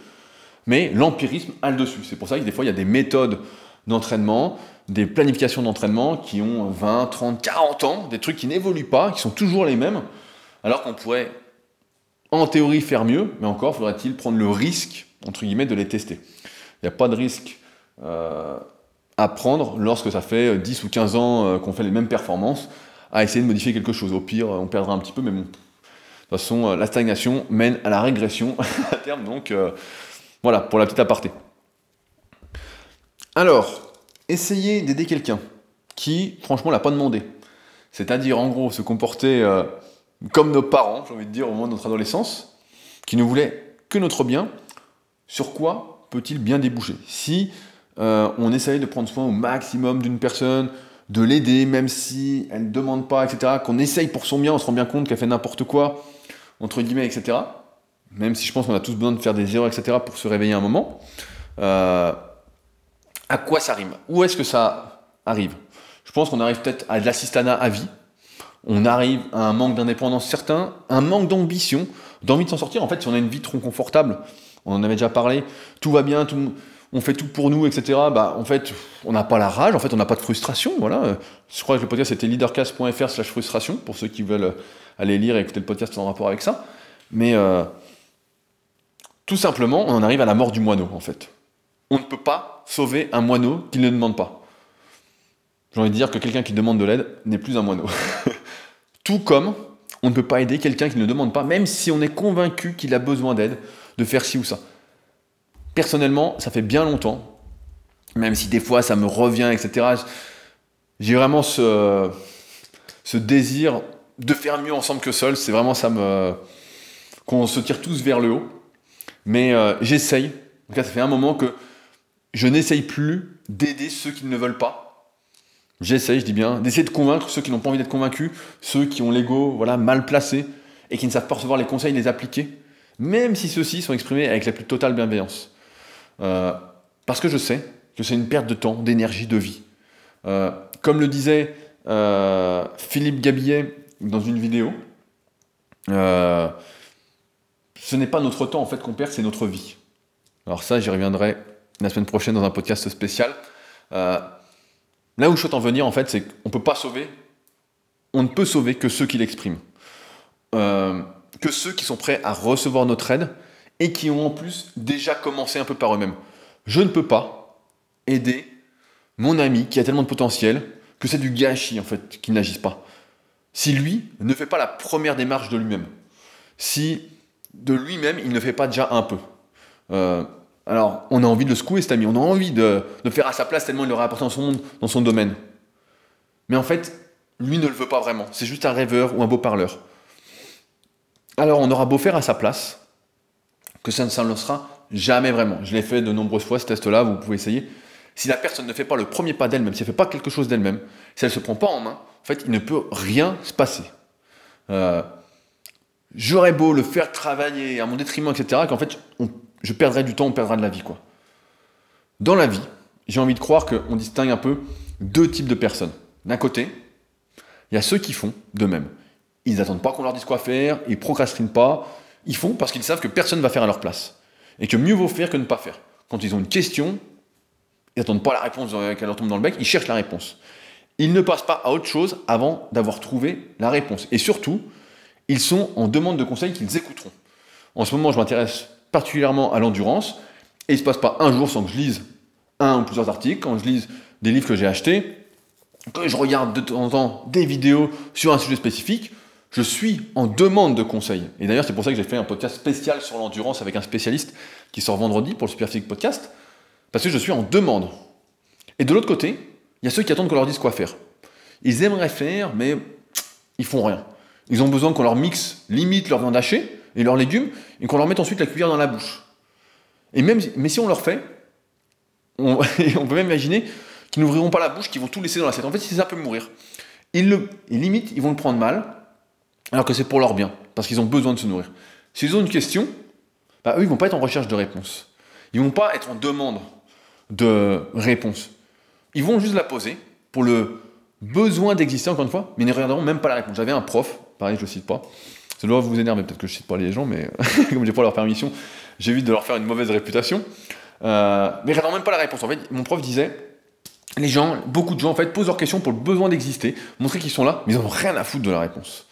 Mais l'empirisme a le dessus. C'est pour ça que des fois, il y a des méthodes d'entraînement, des planifications d'entraînement qui ont 20, 30, 40 ans, des trucs qui n'évoluent pas, qui sont toujours les mêmes, alors qu'on pourrait en théorie faire mieux, mais encore faudrait-il prendre le risque, entre guillemets, de les tester. Il n'y a pas de risque euh, à prendre lorsque ça fait 10 ou 15 ans euh, qu'on fait les mêmes performances, à essayer de modifier quelque chose. Au pire, on perdra un petit peu, mais bon. De toute façon, euh, la stagnation mène à la régression <laughs> à terme, donc voilà, pour la petite aparté. Alors, essayez d'aider quelqu'un qui, franchement, l'a pas demandé. C'est-à-dire, en gros, se comporter comme nos parents, j'ai envie de dire, au moment de notre adolescence, qui ne voulaient que notre bien, sur quoi peut-il bien déboucher? Si euh, on essaye de prendre soin au maximum d'une personne, de l'aider, même si elle ne demande pas, etc., qu'on essaye pour son bien, on se rend bien compte qu'elle fait n'importe quoi, entre guillemets, etc., même si je pense qu'on a tous besoin de faire des erreurs, etc., pour se réveiller un moment, euh, à quoi ça rime? Où est-ce que ça arrive? Je pense qu'on arrive peut-être à de l'assistanat à vie, on arrive à un manque d'indépendance certain, un manque d'ambition, d'envie de s'en sortir. En fait, si on a une vie trop confortable, on en avait déjà parlé, tout va bien, on fait tout pour nous, etc. Bah, en fait, on n'a pas la rage, en fait, on n'a pas de frustration. Voilà. Je crois que le podcast c'était leadercast.fr slash frustration, pour ceux qui veulent aller lire et écouter le podcast en rapport avec ça. Mais euh, tout simplement, on en arrive à la mort du moineau, en fait. On ne peut pas sauver un moineau qui ne demande pas. J'ai envie de dire que quelqu'un qui demande de l'aide n'est plus un moineau. <laughs> Tout comme on ne peut pas aider quelqu'un qui ne demande pas, même si on est convaincu qu'il a besoin d'aide, de faire ci ou ça. Personnellement, ça fait bien longtemps, même si des fois ça me revient, etc. J'ai vraiment ce, désir de faire mieux ensemble que seul. C'est vraiment ça qu'on se tire tous vers le haut. Mais euh, j'essaye. En tout cas, ça fait un moment que je n'essaye plus d'aider ceux qui ne veulent pas J'essaye, je dis bien, d'essayer de convaincre ceux qui n'ont pas envie d'être convaincus, ceux qui ont l'ego voilà, mal placé et qui ne savent pas recevoir les conseils, les appliquer, même si ceux-ci sont exprimés avec la plus totale bienveillance. Euh, parce que je sais que c'est une perte de temps, d'énergie, de vie. Euh, comme le disait Philippe Gabillet dans une vidéo, ce n'est pas notre temps en fait qu'on perd, c'est notre vie. Alors ça, j'y reviendrai la semaine prochaine dans un podcast spécial. Là où je souhaite en venir, en fait, c'est qu'on ne peut pas sauver, on ne peut sauver que ceux qui l'expriment. Euh, que ceux qui sont prêts à recevoir notre aide et qui ont en plus déjà commencé un peu par eux-mêmes. Je ne peux pas aider mon ami qui a tellement de potentiel que c'est du gâchis, en fait, qu'il n'agisse pas. Si lui ne fait pas la première démarche de lui-même, si de lui-même il ne fait pas déjà un peu. Euh, alors, on a envie de le secouer, cet ami, on a envie de, faire à sa place tellement il aurait apporté dans son, dans son domaine. Mais en fait, lui ne le veut pas vraiment. C'est juste un rêveur ou un beau parleur. Alors, on aura beau faire à sa place, que ça ne s'en lancera jamais vraiment. Je l'ai fait de nombreuses fois, ce test-là, vous pouvez essayer. Si la personne ne fait pas le premier pas d'elle-même, si elle ne fait pas quelque chose d'elle-même, si elle ne se prend pas en main, en fait, il ne peut rien se passer. Euh, j'aurais beau le faire travailler à mon détriment, etc., qu'en fait, je perdrai du temps, on perdra de la vie, quoi. Dans la vie, j'ai envie de croire qu'on distingue un peu deux types de personnes. D'un côté, il y a ceux qui font de même. Ils n'attendent pas qu'on leur dise quoi faire, ils procrastinent pas, ils font parce qu'ils savent que personne ne va faire à leur place. Et que mieux vaut faire que ne pas faire. Quand ils ont une question, ils n'attendent pas la réponse qu'elle leur tombe dans le bec, ils cherchent la réponse. Ils ne passent pas à autre chose avant d'avoir trouvé la réponse. Et surtout, ils sont en demande de conseils qu'ils écouteront. En ce moment, je m'intéresse particulièrement à l'endurance, et il ne se passe pas un jour sans que je lise un ou plusieurs articles, quand je lise des livres que j'ai achetés, quand je regarde de temps en temps des vidéos sur un sujet spécifique, je suis en demande de conseils. Et d'ailleurs, c'est pour ça que j'ai fait un podcast spécial sur l'endurance avec un spécialiste qui sort vendredi pour le Superphysique Podcast, parce que je suis en demande. Et de l'autre côté, il y a ceux qui attendent qu'on leur dise quoi faire. Ils aimeraient faire, mais ils font rien. Ils ont besoin qu'on leur mixe limite leur viande hachée, et leurs légumes, et qu'on leur mette ensuite la cuillère dans la bouche. Et même, mais si on leur fait, <laughs> on, peut même imaginer qu'ils n'ouvriront pas la bouche, qu'ils vont tout laisser dans l'assiette. En fait, ça peut mourir. Ils le, ils vont le prendre mal, alors que c'est pour leur bien, parce qu'ils ont besoin de se nourrir. S'ils ont une question, bah, eux, ils vont pas être en recherche de réponse. Ils vont pas être en demande de réponse. Ils vont juste la poser pour le besoin d'exister, encore une fois, mais ils ne regarderont même pas la réponse. J'avais un prof, pareil, je le cite pas, ça doit vous énerver, peut-être que je cite pas les gens, mais <laughs> comme j'ai pas leur permission, j'évite de leur faire une mauvaise réputation. Euh, mais j'attends même pas la réponse. En fait, mon prof disait, les gens, beaucoup de gens, en fait, posent leurs questions pour le besoin d'exister, montrer qu'ils sont là, mais ils n'ont rien à foutre de la réponse.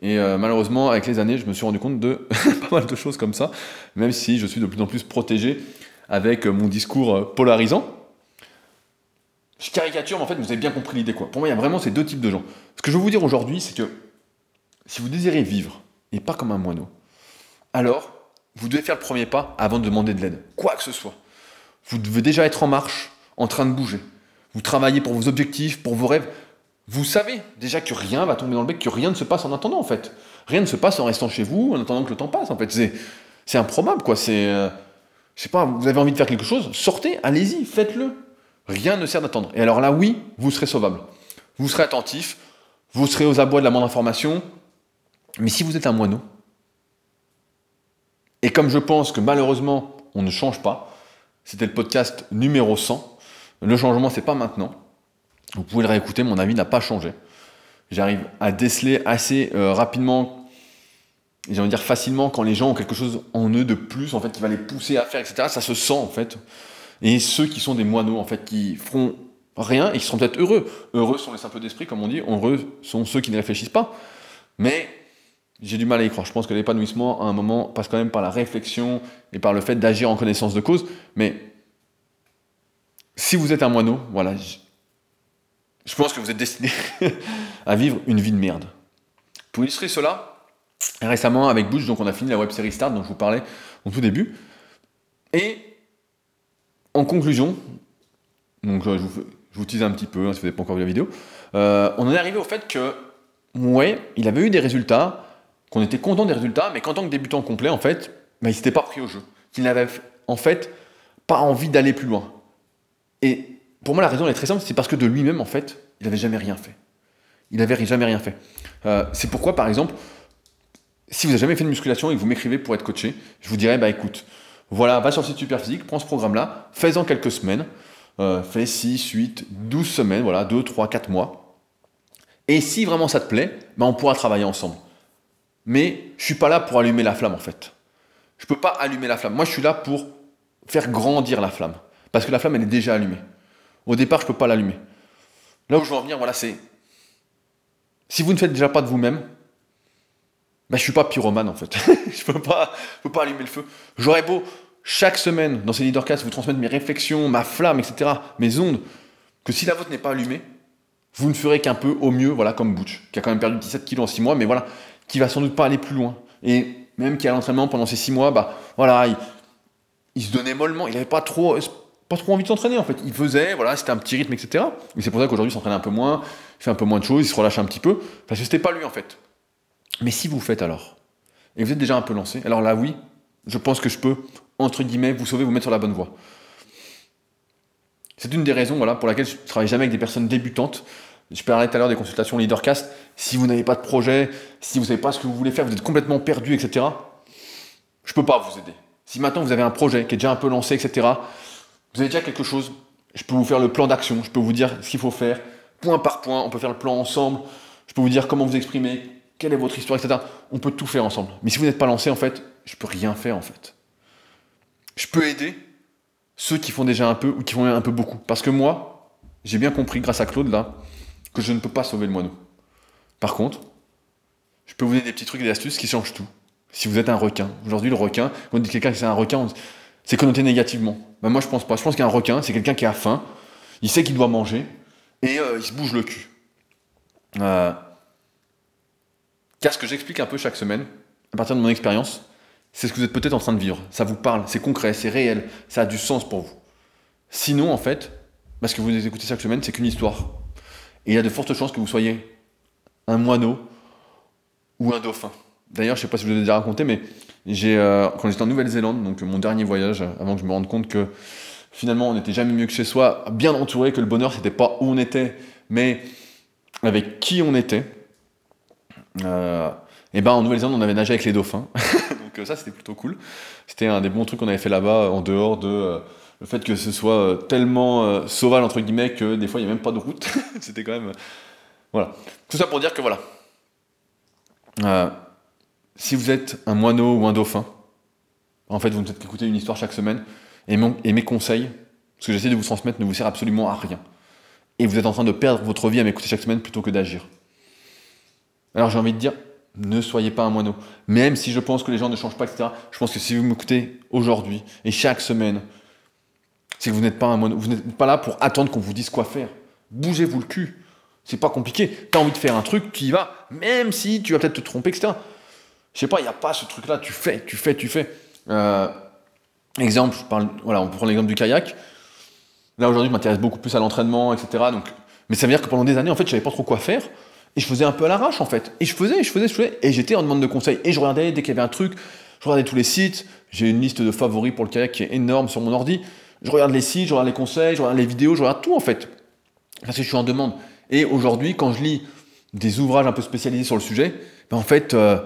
Et euh, malheureusement, avec les années, je me suis rendu compte de <laughs> pas mal de choses comme ça, même si je suis de plus en plus protégé avec euh, mon discours euh, polarisant. Je caricature, mais en fait, vous avez bien compris l'idée. quoi. Pour moi, il y a vraiment ces deux types de gens. Ce que je veux vous dire aujourd'hui, c'est que si vous désirez vivre, et pas comme un moineau, alors vous devez faire le premier pas avant de demander de l'aide. Quoi que ce soit. Vous devez déjà être en marche, en train de bouger. Vous travaillez pour vos objectifs, pour vos rêves. Vous savez déjà que rien va tomber dans le bec, que rien ne se passe en attendant en fait. Rien ne se passe en restant chez vous, en attendant que le temps passe en fait. C'est, c'est improbable quoi. C'est, euh, je sais pas, vous avez envie de faire quelque chose, sortez, allez-y, faites-le. Rien ne sert d'attendre. Et alors là, oui, vous serez sauvable. Vous serez attentif, vous serez aux abois de la moindre information. Mais si vous êtes un moineau, et comme je pense que malheureusement, on ne change pas, c'était le podcast numéro 100, le changement, c'est pas maintenant. Vous pouvez le réécouter, mon avis n'a pas changé. J'arrive à déceler assez euh, rapidement, j'ai envie de dire facilement, quand les gens ont quelque chose en eux de plus, en fait, qui va les pousser à faire, etc. Ça se sent, en fait. Et ceux qui sont des moineaux, en fait, qui feront rien et qui seront peut-être heureux. Heureux sont les simples d'esprit, comme on dit. Heureux sont ceux qui ne réfléchissent pas. Mais j'ai du mal à y croire. Je pense que l'épanouissement, à un moment, passe quand même par la réflexion et par le fait d'agir en connaissance de cause. Mais si vous êtes un moineau, voilà, je pense que vous êtes destiné <laughs> à vivre une vie de merde. Pour illustrer cela, récemment avec Butch, donc on a fini la web série Start dont je vous parlais au tout début. Et en conclusion, donc je vous, vous un petit peu hein, si vous n'avez pas encore vu la vidéo, euh, on en est arrivé au fait que, ouais, il avait eu des résultats, qu'on était content des résultats, mais qu'en tant que débutant complet, en fait, bah, il s'était pas pris au jeu. Qu'il n'avait en fait pas envie d'aller plus loin. Et pour moi, la raison est très simple, c'est parce que de lui-même, en fait, il n'avait jamais rien fait. Il n'avait jamais rien fait. Euh, c'est pourquoi, par exemple, si vous n'avez jamais fait de musculation et que vous m'écrivez pour être coaché, je vous dirais, bah écoute, voilà, va sur le site Superphysique, prends ce programme-là, fais-en quelques semaines, euh, fais 6, 8, 12 semaines, voilà, 2, 3, 4 mois. Et si vraiment ça te plaît, bah on pourra travailler ensemble. Mais je suis pas là pour allumer la flamme en fait. Je peux pas allumer la flamme. Moi, je suis là pour faire grandir la flamme. Parce que la flamme, elle est déjà allumée. Au départ, je ne peux pas l'allumer. Là où je veux en venir, voilà, c'est. Si vous ne faites déjà pas de vous-même, ben, je ne suis pas pyromane en fait. <laughs> je ne peux pas, peux pas allumer le feu. J'aurais beau, chaque semaine, dans ces leadercasts, vous transmettre mes réflexions, ma flamme, etc., mes ondes, que si la vôtre n'est pas allumée, vous ne ferez qu'un peu au mieux, voilà, comme Butch, qui a quand même perdu 17 kilos en 6 mois, mais voilà, qui va sans doute pas aller plus loin. Et même qui a l'entraînement pendant ces 6 mois, bah voilà, il, se donnait mollement, il n'avait pas trop pas trop envie de s'entraîner en fait. Il faisait, voilà, c'était un petit rythme, etc. Et c'est pour ça qu'aujourd'hui il s'entraîne un peu moins, il fait un peu moins de choses, il se relâche un petit peu, parce que c'était pas lui en fait. Mais si vous faites alors, et vous êtes déjà un peu lancé, alors là oui, je pense que je peux, entre guillemets, vous sauver, vous mettre sur la bonne voie. C'est une des raisons voilà, pour laquelle je ne travaille jamais avec des personnes débutantes. Je parlais tout à l'heure des consultations leadercast. Si vous n'avez pas de projet, si vous ne savez pas ce que vous voulez faire, vous êtes complètement perdu, etc. Je ne peux pas vous aider. Si maintenant vous avez un projet qui est déjà un peu lancé, etc., vous avez déjà quelque chose, je peux vous faire le plan d'action, je peux vous dire ce qu'il faut faire, point par point, on peut faire le plan ensemble, je peux vous dire comment vous exprimer, quelle est votre histoire, etc. On peut tout faire ensemble. Mais si vous n'êtes pas lancé, en fait, je peux rien faire, en fait. Je peux aider ceux qui font déjà un peu ou qui font un peu beaucoup. Parce que moi, j'ai bien compris, grâce à Claude, là, que je ne peux pas sauver le moineau. Par contre, je peux vous donner des petits trucs et des astuces qui changent tout. Si vous êtes un requin, aujourd'hui le requin, quand on dit quelqu'un qui c'est un requin, c'est connoté négativement. Ben moi, je pense pas. Je pense qu'un requin, c'est quelqu'un qui a faim, il sait qu'il doit manger, et euh, il se bouge le cul. Euh, car ce que j'explique un peu chaque semaine, à partir de mon expérience, c'est ce que vous êtes peut-être en train de vivre. Ça vous parle, c'est concret, c'est réel, ça a du sens pour vous. Sinon, en fait, parce que vous écoutez chaque semaine, c'est qu'une histoire. Et il y a de fortes chances que vous soyez un moineau ou un dauphin. D'ailleurs, je sais pas si je vous l'ai déjà raconté, mais j'ai, euh, quand j'étais en Nouvelle-Zélande, donc mon dernier voyage, avant que je me rende compte que finalement on n'était jamais mieux que chez soi, bien entouré, que le bonheur c'était pas où on était, mais avec qui on était. Euh, et ben en Nouvelle-Zélande on avait nagé avec les dauphins, <laughs> donc euh, ça c'était plutôt cool. C'était un des bons trucs qu'on avait fait là-bas en dehors de le fait que ce soit tellement sauvage entre guillemets que des fois il n'y a même pas de route. <laughs> c'était quand même voilà. Tout ça pour dire que voilà si vous êtes un moineau ou un dauphin, en fait, vous ne faites qu'écouter une histoire chaque semaine, et, mes conseils, ce que j'essaie de vous transmettre, ne vous sert absolument à rien. Et vous êtes en train de perdre votre vie à m'écouter chaque semaine plutôt que d'agir. Alors j'ai envie de dire, ne soyez pas un moineau. Même si je pense que les gens ne changent pas, etc. Je pense que si vous m'écoutez aujourd'hui et chaque semaine, c'est que vous n'êtes pas un moineau. Vous n'êtes pas là pour attendre qu'on vous dise quoi faire. Bougez-vous le cul. C'est pas compliqué. Tu as envie de faire un truc, tu y vas, même si tu vas peut-être te tromper, etc. Je sais pas, il n'y a pas ce truc-là. Tu fais, tu fais, tu fais. Euh, exemple, je parle, voilà, on prend l'exemple du kayak. Là aujourd'hui, je m'intéresse beaucoup plus à l'entraînement, etc. Donc, mais ça veut dire que pendant des années, en fait, je savais pas trop quoi faire. Et je faisais un peu à l'arrache, en fait. Et je faisais, je faisais, je faisais. Et j'étais en demande de conseils. Et je regardais dès qu'il y avait un truc. Je regardais tous les sites. J'ai une liste de favoris pour le kayak qui est énorme sur mon ordi. Je regarde les sites, je regarde les conseils, je regarde les vidéos, je regarde tout, en fait. Parce que je suis en demande. Et aujourd'hui, quand je lis des ouvrages un peu spécialisés sur le sujet, ben en fait, euh,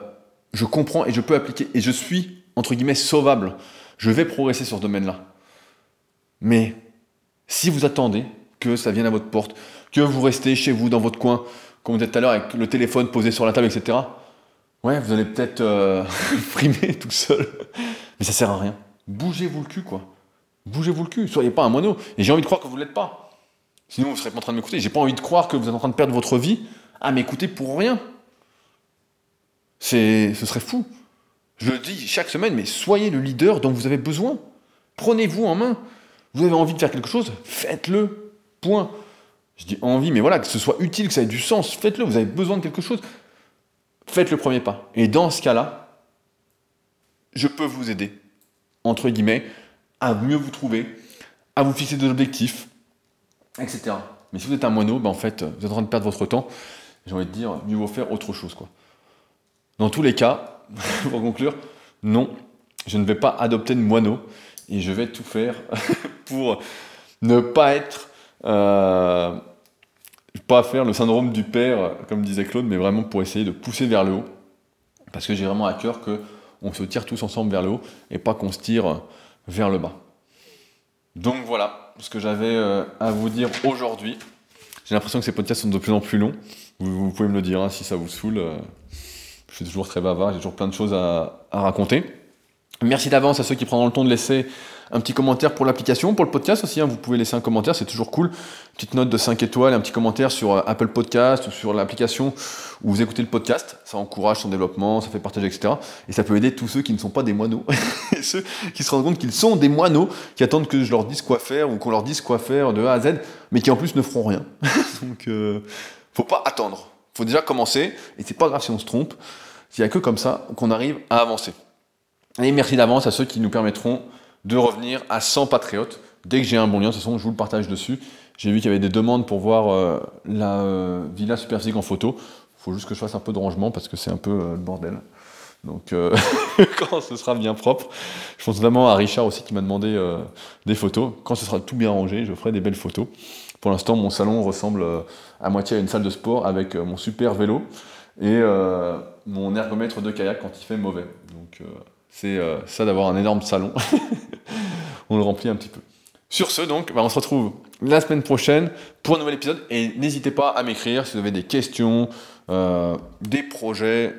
je comprends et je peux appliquer. Et je suis, entre guillemets, sauvable. Je vais progresser sur ce domaine-là. Mais si vous attendez que ça vienne à votre porte, que vous restez chez vous, dans votre coin, comme vous êtes tout à l'heure, avec le téléphone posé sur la table, etc., ouais, vous allez peut-être euh, <laughs> frimer tout seul. Mais ça sert à rien. Bougez-vous le cul, quoi. Bougez-vous le cul. Soyez pas un moineau. Et j'ai envie de croire que vous ne l'êtes pas. Sinon, vous ne serez pas en train de m'écouter. J'ai pas envie de croire que vous êtes en train de perdre votre vie à m'écouter pour rien. C'est, ce serait fou. Je le dis chaque semaine, mais soyez le leader dont vous avez besoin. Prenez-vous en main. Vous avez envie de faire quelque chose, faites-le. Point. Je dis envie, mais voilà, que ce soit utile, que ça ait du sens, faites-le. Vous avez besoin de quelque chose. Faites le premier pas. Et dans ce cas-là, je peux vous aider, entre guillemets, à mieux vous trouver, à vous fixer des objectifs, etc. Mais si vous êtes un moineau, ben en fait, vous êtes en train de perdre votre temps. J'ai envie de dire, mieux vaut faire autre chose. Quoi. Dans tous les cas, <laughs> pour conclure, non, je ne vais pas adopter de moineau et je vais tout faire <laughs> pour ne pas être, euh, pas faire le syndrome du père, comme disait Claude, mais vraiment pour essayer de pousser vers le haut. Parce que j'ai vraiment à cœur qu'on se tire tous ensemble vers le haut et pas qu'on se tire vers le bas. Donc voilà ce que j'avais euh, à vous dire aujourd'hui. J'ai l'impression que ces podcasts sont de plus en plus longs. Vous, pouvez me le dire hein, si ça vous saoule. Euh, je suis toujours très bavard, j'ai toujours plein de choses à, à raconter. Merci d'avance à ceux qui prendront le temps de laisser un petit commentaire pour l'application, pour le podcast aussi. Hein, vous pouvez laisser un commentaire, c'est toujours cool. Petite note de 5 étoiles, un petit commentaire sur euh, Apple Podcast ou sur l'application où vous écoutez le podcast. Ça encourage son développement, ça fait partager, etc. Et ça peut aider tous ceux qui ne sont pas des moineaux. <laughs> ceux qui se rendent compte qu'ils sont des moineaux, qui attendent que je leur dise quoi faire ou qu'on leur dise quoi faire de A à Z, mais qui en plus ne feront rien. <laughs> Donc, euh, faut pas attendre. Faut déjà commencer, et c'est pas grave si on se trompe. Il n'y a que comme ça qu'on arrive à avancer. Et merci d'avance à ceux qui nous permettront de revenir à 100 patriotes. Dès que j'ai un bon lien, de toute façon, je vous le partage dessus. J'ai vu qu'il y avait des demandes pour voir euh, la euh, Villa Super Physique en photo. Il faut juste que je fasse un peu de rangement parce que c'est un peu euh, le bordel. Donc, <laughs> quand ce sera bien propre, je pense vraiment à Richard aussi qui m'a demandé des photos. Quand ce sera tout bien rangé, je ferai des belles photos. Pour l'instant, mon salon ressemble à moitié à une salle de sport avec mon super vélo et mon ergomètre de kayak quand il fait mauvais. Donc, c'est euh, ça d'avoir un énorme salon. <laughs> le remplit un petit peu. Sur ce, donc, bah, on se retrouve la semaine prochaine pour un nouvel épisode. Et n'hésitez pas à m'écrire si vous avez des questions, euh, des projets,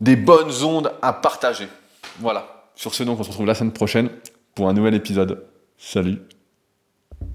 des bonnes ondes à partager. Voilà. Sur ce, donc, on se retrouve la semaine prochaine pour un nouvel épisode. Salut